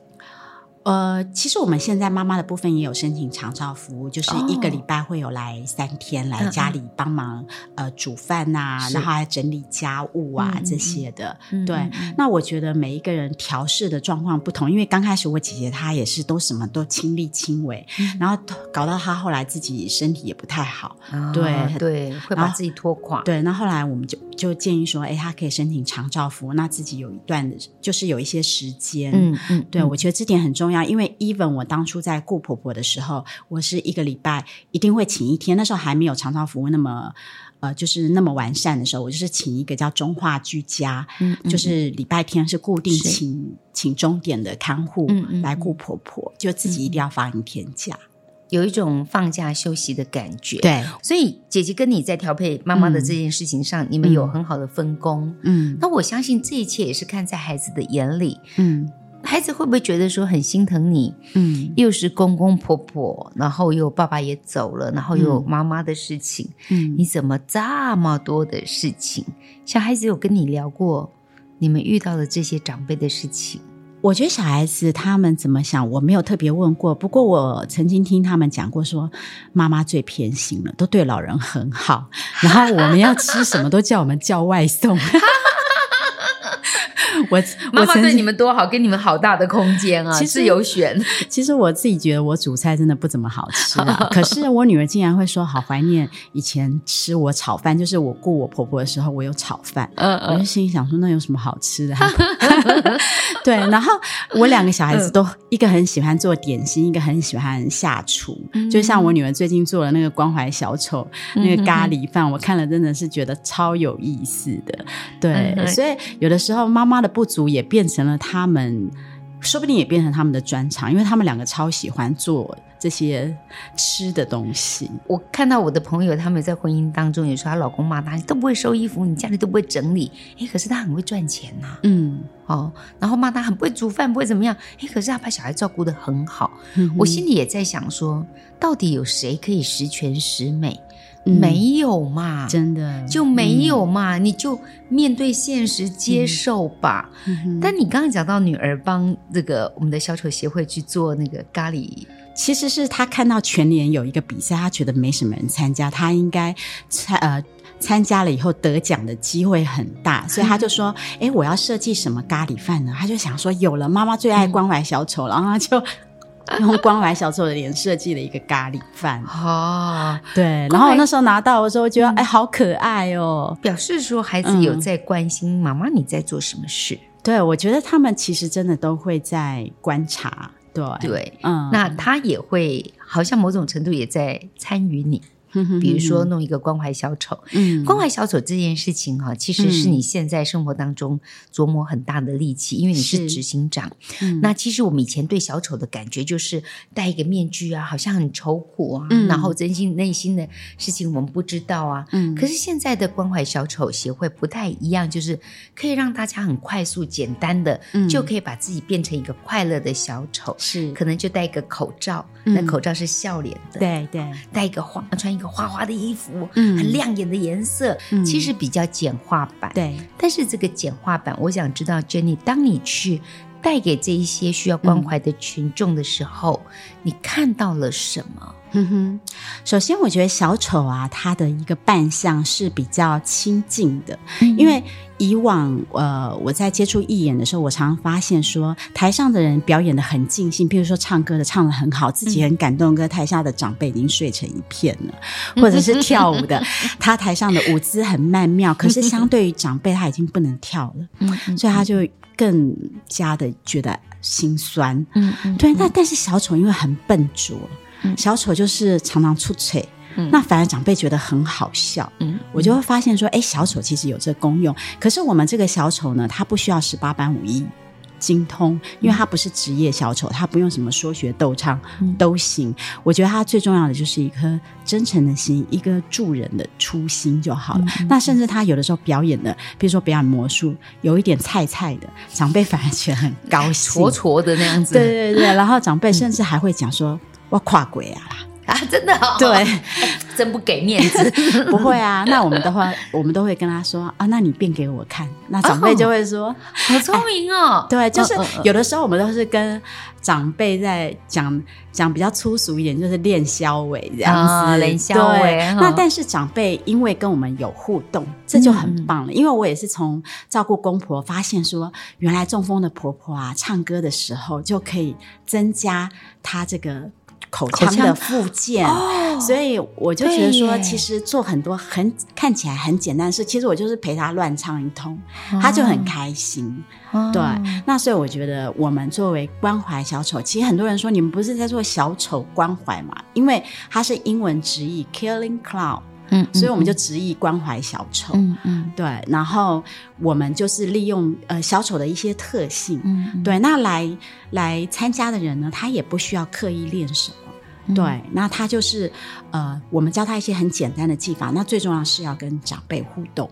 呃，其实我们现在妈妈的部分也有申请长照服务，就是一个礼拜会有来三天来家里帮忙，呃，煮饭呐、啊，然后还整理家务啊、嗯、这些的。嗯、对，嗯、那我觉得每一个人调试的状况不同，因为刚开始我姐姐她也是都什么都亲力亲为，嗯、然后搞到她后来自己身体也不太好，哦、对对，会把自己拖垮。对，那后来我们就就建议说，哎，她可以申请长照服务，那自己有一段的，就是有一些时间。嗯嗯，对，我觉得这点很重要。因为 even 我当初在顾婆婆的时候，我是一个礼拜一定会请一天。那时候还没有长照服务那么呃，就是那么完善的时候，我就是请一个叫中化居家，嗯嗯、就是礼拜天是固定请是请钟点的看护来顾婆婆，就自己一定要放一天假，有一种放假休息的感觉。对，所以姐姐跟你在调配妈妈的这件事情上，嗯、你们有很好的分工。嗯，那我相信这一切也是看在孩子的眼里。嗯。孩子会不会觉得说很心疼你？嗯，又是公公婆婆，然后又爸爸也走了，然后又有妈妈的事情，嗯，你怎么这么多的事情？小孩子有跟你聊过你们遇到的这些长辈的事情？我觉得小孩子他们怎么想，我没有特别问过。不过我曾经听他们讲过说，说妈妈最偏心了，都对老人很好，然后我们要吃什么都叫我们叫外送。[laughs] [laughs] 我妈妈对你们多好，给你们好大的空间啊！其实有选。[laughs] 其实我自己觉得我煮菜真的不怎么好吃啊。[laughs] 可是我女儿竟然会说好怀念以前吃我炒饭，就是我雇我婆婆的时候我有炒饭。嗯嗯。我就心里想说，那有什么好吃的？对。然后我两个小孩子都一个很喜欢做点心，一个很喜欢下厨。就像我女儿最近做了那个关怀小丑那个咖喱饭，我看了真的是觉得超有意思的。对。所以有的时候妈妈的。不足也变成了他们，说不定也变成他们的专长，因为他们两个超喜欢做这些吃的东西。我看到我的朋友，他们在婚姻当中也说，她老公骂她，你都不会收衣服，你家里都不会整理。哎，可是她很会赚钱呐、啊，嗯，哦，然后骂他很不会煮饭，不会怎么样。哎，可是他把小孩照顾得很好。嗯、我心里也在想说，到底有谁可以十全十美？嗯、没有嘛，真的。就没有嘛，嗯、你就面对现实接受吧。嗯、但你刚刚讲到女儿帮这个我们的小丑协会去做那个咖喱，其实是他看到全年有一个比赛，他觉得没什么人参加，他应该参呃参加了以后得奖的机会很大，[laughs] 所以他就说：“哎、嗯，我要设计什么咖喱饭呢？”他就想说：“有了，妈妈最爱关怀小丑，嗯、然后他就。”用关怀小丑的脸设计了一个咖喱饭哦，对，然后我那时候拿到的时候，觉得哎，好可爱哦，表示说孩子有在关心妈妈你在做什么事。对，我觉得他们其实真的都会在观察，对对，嗯，那他也会好像某种程度也在参与你。比如说弄一个关怀小丑。嗯，关怀小丑这件事情哈，其实是你现在生活当中琢磨很大的力气，因为你是执行长。那其实我们以前对小丑的感觉就是戴一个面具啊，好像很愁苦啊，然后真心内心的事情我们不知道啊。嗯，可是现在的关怀小丑协会不太一样，就是可以让大家很快速、简单的就可以把自己变成一个快乐的小丑。是，可能就戴一个口罩，那口罩是笑脸的。对对，戴一个花，穿一个花花的衣服，嗯，很亮眼的颜色，嗯其实比较简化版。对，但是这个简化版，我想知道 Jenny，当你去带给这一些需要关怀的群众的时候，你看到了什么？哼哼，首先我觉得小丑啊，他的一个扮相是比较亲近的，嗯、因为以往呃我在接触艺演的时候，我常常发现说，台上的人表演的很尽兴，譬如说唱歌的唱的很好，自己很感动，跟台下的长辈已经睡成一片了，或者是跳舞的，[laughs] 他台上的舞姿很曼妙，可是相对于长辈，他已经不能跳了，嗯、所以他就更加的觉得心酸。嗯嗯，对，那但是小丑因为很笨拙。小丑就是常常出丑，嗯、那反而长辈觉得很好笑。嗯，我就会发现说，哎，小丑其实有这功用。可是我们这个小丑呢，他不需要十八般武艺精通，因为他不是职业小丑，他不用什么说学逗唱都行。我觉得他最重要的就是一颗真诚的心，一个助人的初心就好了。嗯、那甚至他有的时候表演的，比如说表演魔术，有一点菜菜的，长辈反而觉得很高兴，[laughs] 挫挫的那样子。对对对，然后长辈甚至还会讲说。我跨鬼啊！啊，[laughs] 真的、哦？对，[laughs] 真不给面子。[laughs] 不会啊，那我们的话，我们都会跟他说啊，那你变给我看。那长辈就会说，哦、好聪明哦。对，就是有的时候我们都是跟长辈在讲讲比较粗俗一点，就是练肖尾这样子。练肖尾。那但是长辈因为跟我们有互动，这就很棒了。嗯、因为我也是从照顾公婆发现说，原来中风的婆婆啊，唱歌的时候就可以增加她这个。口腔的附件，哦、所以我就觉得说，其实做很多很看起来很简单的事，其实我就是陪他乱唱一通，哦、他就很开心。哦、对，那所以我觉得我们作为关怀小丑，其实很多人说你们不是在做小丑关怀嘛？因为它是英文直译 Killing Clown，嗯，所以我们就直译关怀小丑。嗯嗯，对，然后我们就是利用呃小丑的一些特性，嗯，对，那来来参加的人呢，他也不需要刻意练什么。对，那他就是，呃，我们教他一些很简单的技法，那最重要是要跟长辈互动。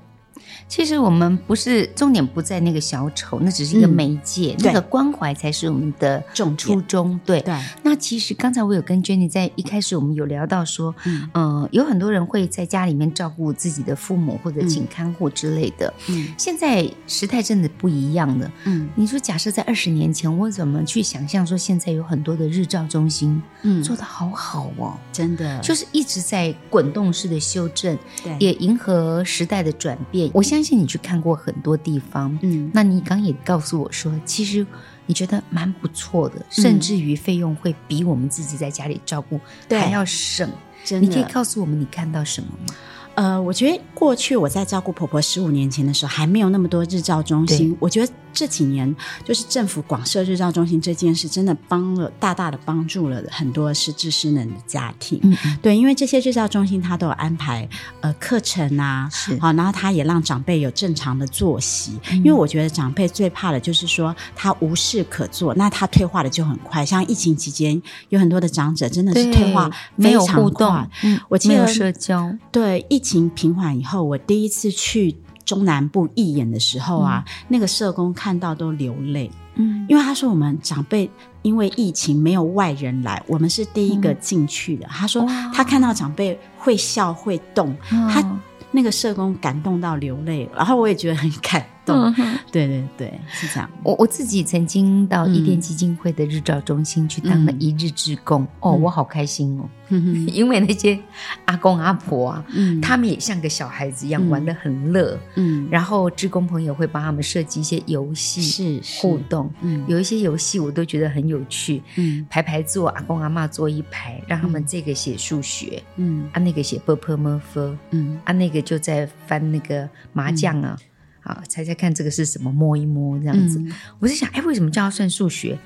其实我们不是重点不在那个小丑，那只是一个媒介，嗯、那个关怀才是我们的初衷。对对。那其实刚才我有跟 Jenny 在一开始我们有聊到说，嗯、呃，有很多人会在家里面照顾自己的父母或者请看护之类的。嗯。现在时态真的不一样了。嗯。你说假设在二十年前，我怎么去想象说现在有很多的日照中心，嗯，做的好好哦，真的，就是一直在滚动式的修正，对，也迎合时代的转变。我相信你去看过很多地方，嗯，那你刚也告诉我说，其实你觉得蛮不错的，嗯、甚至于费用会比我们自己在家里照顾还要省。真的，你可以告诉我们你看到什么吗？呃，我觉得过去我在照顾婆婆十五年前的时候，还没有那么多日照中心，我觉得。这几年，就是政府广设日照中心这件事，真的帮了大大的帮助了很多失智失能的家庭。嗯嗯对，因为这些日照中心，它都有安排呃课程啊，是好，然后他也让长辈有正常的作息。嗯、因为我觉得长辈最怕的就是说他无事可做，那他退化的就很快。像疫情期间，有很多的长者真的是退化非常快，没有互动。嗯，我记得社交。对，疫情平缓以后，我第一次去。中南部义演的时候啊，嗯、那个社工看到都流泪，嗯，因为他说我们长辈因为疫情没有外人来，我们是第一个进去的。嗯、他说他看到长辈会笑会动，哦、他那个社工感动到流泪，然后我也觉得很感嗯，对对对，是这样。我我自己曾经到一电基金会的日照中心去当了一日志工，哦，我好开心哦。嗯，[laughs] 因为那些阿公阿婆啊，嗯，他们也像个小孩子一样玩的很乐，嗯。然后志工朋友会帮他们设计一些游戏，是互动，嗯，有一些游戏我都觉得很有趣，嗯，排排坐，阿公阿妈坐一排，让他们这个写数学，嗯，啊那个写波波么么，嗯，啊那个就在翻那个麻将啊。嗯啊，猜猜看这个是什么？摸一摸这样子。嗯、我在想，哎，为什么叫他算数学？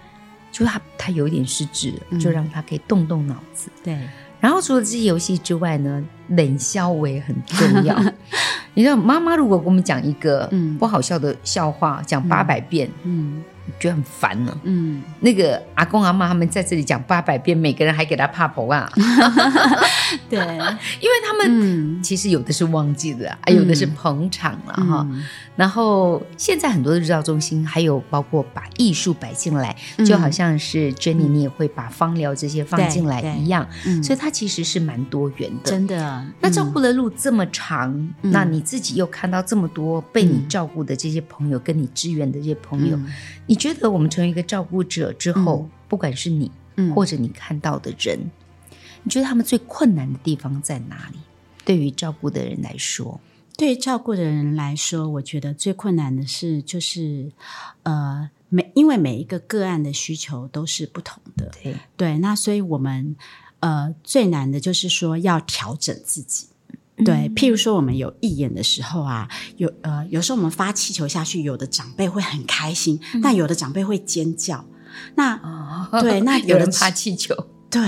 就他他有一点失智了，嗯、就让他可以动动脑子。对。然后除了这些游戏之外呢，冷笑我也很重要。[laughs] 你知道，妈妈如果给我们讲一个不好笑的笑话，嗯、讲八百遍，嗯。嗯觉得很烦呢。嗯，那个阿公阿妈他们在这里讲八百遍，每个人还给他怕婆啊。[laughs] 对，[laughs] 因为他们其实有的是忘记了，啊，有的是捧场了哈。然后现在很多的日照中心还有包括把艺术摆进来，就好像是 Jenny，你也会把芳疗这些放进来一样。所以它其实是蛮多元的，真的。那照顾的路这么长，那你自己又看到这么多被你照顾的这些朋友，跟你支援的这些朋友。你觉得我们成为一个照顾者之后，嗯、不管是你，嗯、或者你看到的人，你觉得他们最困难的地方在哪里？对于照顾的人来说，对于照顾的人来说，我觉得最困难的是，就是呃，每因为每一个个案的需求都是不同的，对。对，那所以我们呃最难的就是说要调整自己。对，譬如说我们有义演的时候啊，有呃，有时候我们发气球下去，有的长辈会很开心，嗯、但有的长辈会尖叫。那、哦、对，[laughs] 那有，有人怕气球，对，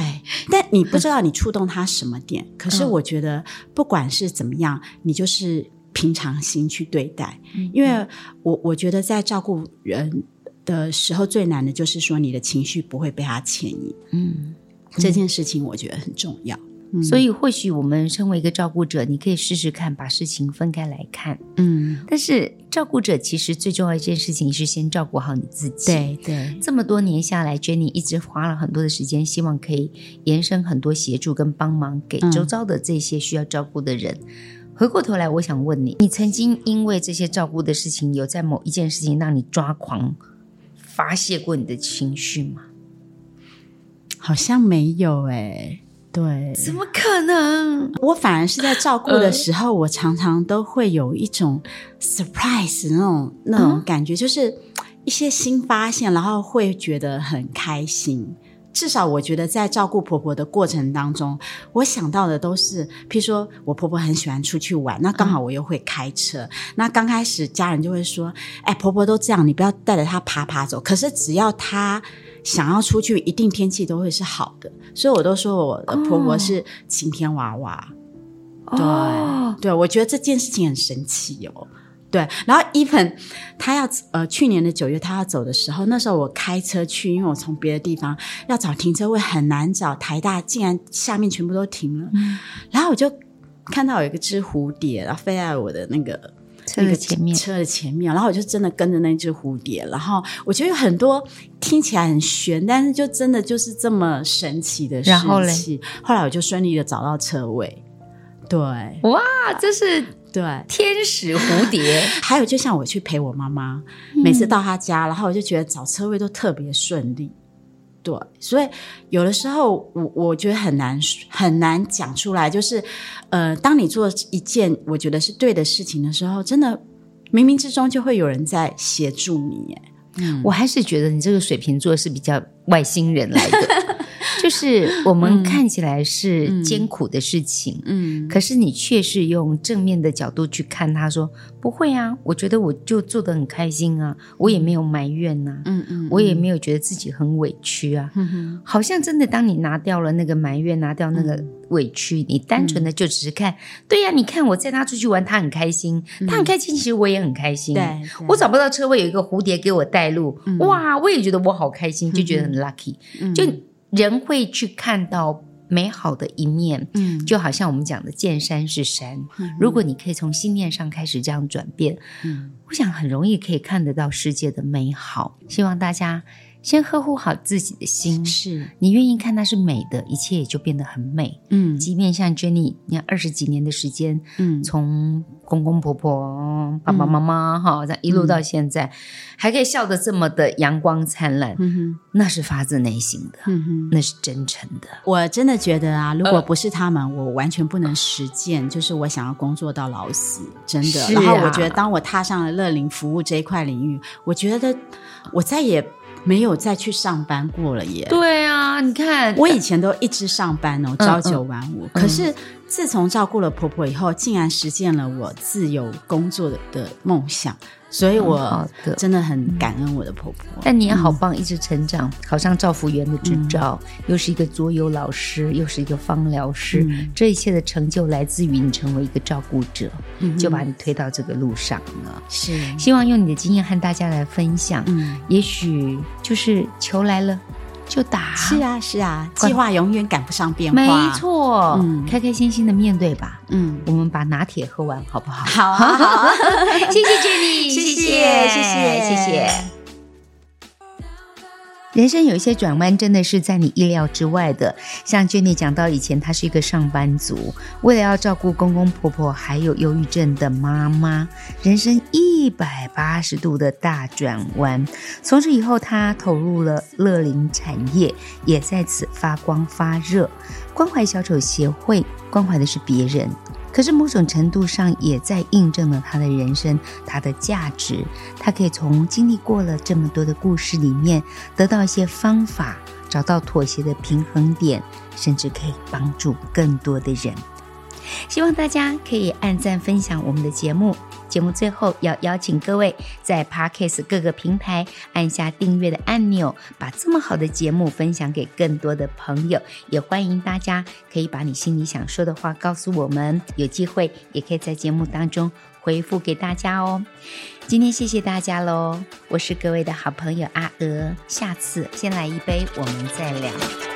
但你不知道你触动他什么点。[laughs] 可是我觉得，不管是怎么样，你就是平常心去对待，嗯、因为我我觉得在照顾人的时候，最难的就是说你的情绪不会被他牵引。嗯，这件事情我觉得很重要。所以，或许我们身为一个照顾者，你可以试试看把事情分开来看。嗯，但是照顾者其实最重要一件事情是先照顾好你自己。对对，这么多年下来，Jenny 一直花了很多的时间，希望可以延伸很多协助跟帮忙给周遭的这些需要照顾的人。嗯、回过头来，我想问你，你曾经因为这些照顾的事情，有在某一件事情让你抓狂、发泄过你的情绪吗？好像没有诶、欸对，怎么可能？我反而是在照顾的时候，呃、我常常都会有一种 surprise 那种那种感觉，嗯、就是一些新发现，然后会觉得很开心。至少我觉得在照顾婆婆的过程当中，我想到的都是，譬如说我婆婆很喜欢出去玩，那刚好我又会开车，嗯、那刚开始家人就会说：“哎，婆婆都这样，你不要带着她爬爬走。”可是只要她。想要出去，一定天气都会是好的，所以我都说我的婆婆是晴天娃娃。Oh. 对，oh. 对，我觉得这件事情很神奇哦。对，然后 even 他要呃去年的九月他要走的时候，那时候我开车去，因为我从别的地方要找停车位很难找，台大竟然下面全部都停了，嗯、然后我就看到有一个只蝴蝶，然后飞在我的那个。车的前面，车的前面，然后我就真的跟着那只蝴蝶，然后我觉得有很多听起来很悬，但是就真的就是这么神奇的事情。然后嘞，后来我就顺利的找到车位。对，哇，这是对天使蝴蝶。[laughs] 还有，就像我去陪我妈妈，每次到她家，然后我就觉得找车位都特别顺利。对，所以有的时候我我觉得很难很难讲出来，就是，呃，当你做一件我觉得是对的事情的时候，真的冥冥之中就会有人在协助你。嗯，我还是觉得你这个水瓶座是比较外星人来的。就是我们看起来是艰苦的事情，嗯，嗯，可是你却是用正面的角度去看，他说不会啊，我觉得我就做的很开心啊，我也没有埋怨呐、啊嗯，嗯嗯，我也没有觉得自己很委屈啊，好像真的当你拿掉了那个埋怨，拿掉那个委屈，嗯、你单纯的就只是看，嗯、对呀、啊，你看我带他出去玩，他很开心，嗯、他很开心，其实我也很开心，对，我找不到车位，有一个蝴蝶给我带路，嗯、哇，我也觉得我好开心，就觉得很 lucky，、嗯、就。人会去看到美好的一面，嗯，就好像我们讲的见山是山。嗯，如果你可以从心念上开始这样转变，嗯，我想很容易可以看得到世界的美好。希望大家先呵护好自己的心，是。你愿意看它是美的，一切也就变得很美。嗯，即便像 Jenny，你看二十几年的时间，嗯，从公公婆婆、爸爸妈妈哈，这样一路到现在，还可以笑得这么的阳光灿烂，嗯哼，那是发自内心的，嗯哼，那是真诚的。我真的觉得啊，如果不是他们，我完全不能实践，就是我想要工作到老死，真的。然后我觉得，当我踏上了乐龄服务这一块领域，我觉得我再也没有再去上班过了耶。对啊，你看，我以前都一直上班哦，朝九晚五，可是。自从照顾了婆婆以后，竟然实现了我自由工作的的梦想。所以，我真的很感恩我的婆婆。但你也好棒，一直成长，考上照福员的执照，又是一个桌游老师，又是一个芳疗师，这一切的成就来自于你成为一个照顾者，就把你推到这个路上了。是，希望用你的经验和大家来分享。嗯，也许就是求来了。就打，是啊是啊，计划永远赶不上变化，没错，嗯，开开心心的面对吧，嗯，我们把拿铁喝完好不好？好啊，好。啊，[laughs] 谢谢 Jenny，谢谢，谢谢，谢谢。人生有一些转弯，真的是在你意料之外的。像 Jenny 讲到，以前她是一个上班族，为了要照顾公公婆婆还有忧郁症的妈妈，人生一百八十度的大转弯。从此以后，她投入了乐龄产业，也在此发光发热。关怀小丑协会，关怀的是别人。可是某种程度上，也在印证了他的人生，他的价值。他可以从经历过了这么多的故事里面，得到一些方法，找到妥协的平衡点，甚至可以帮助更多的人。希望大家可以按赞分享我们的节目。节目最后要邀请各位在 Podcast 各个平台按下订阅的按钮，把这么好的节目分享给更多的朋友。也欢迎大家可以把你心里想说的话告诉我们，有机会也可以在节目当中回复给大家哦。今天谢谢大家喽，我是各位的好朋友阿娥，下次先来一杯，我们再聊。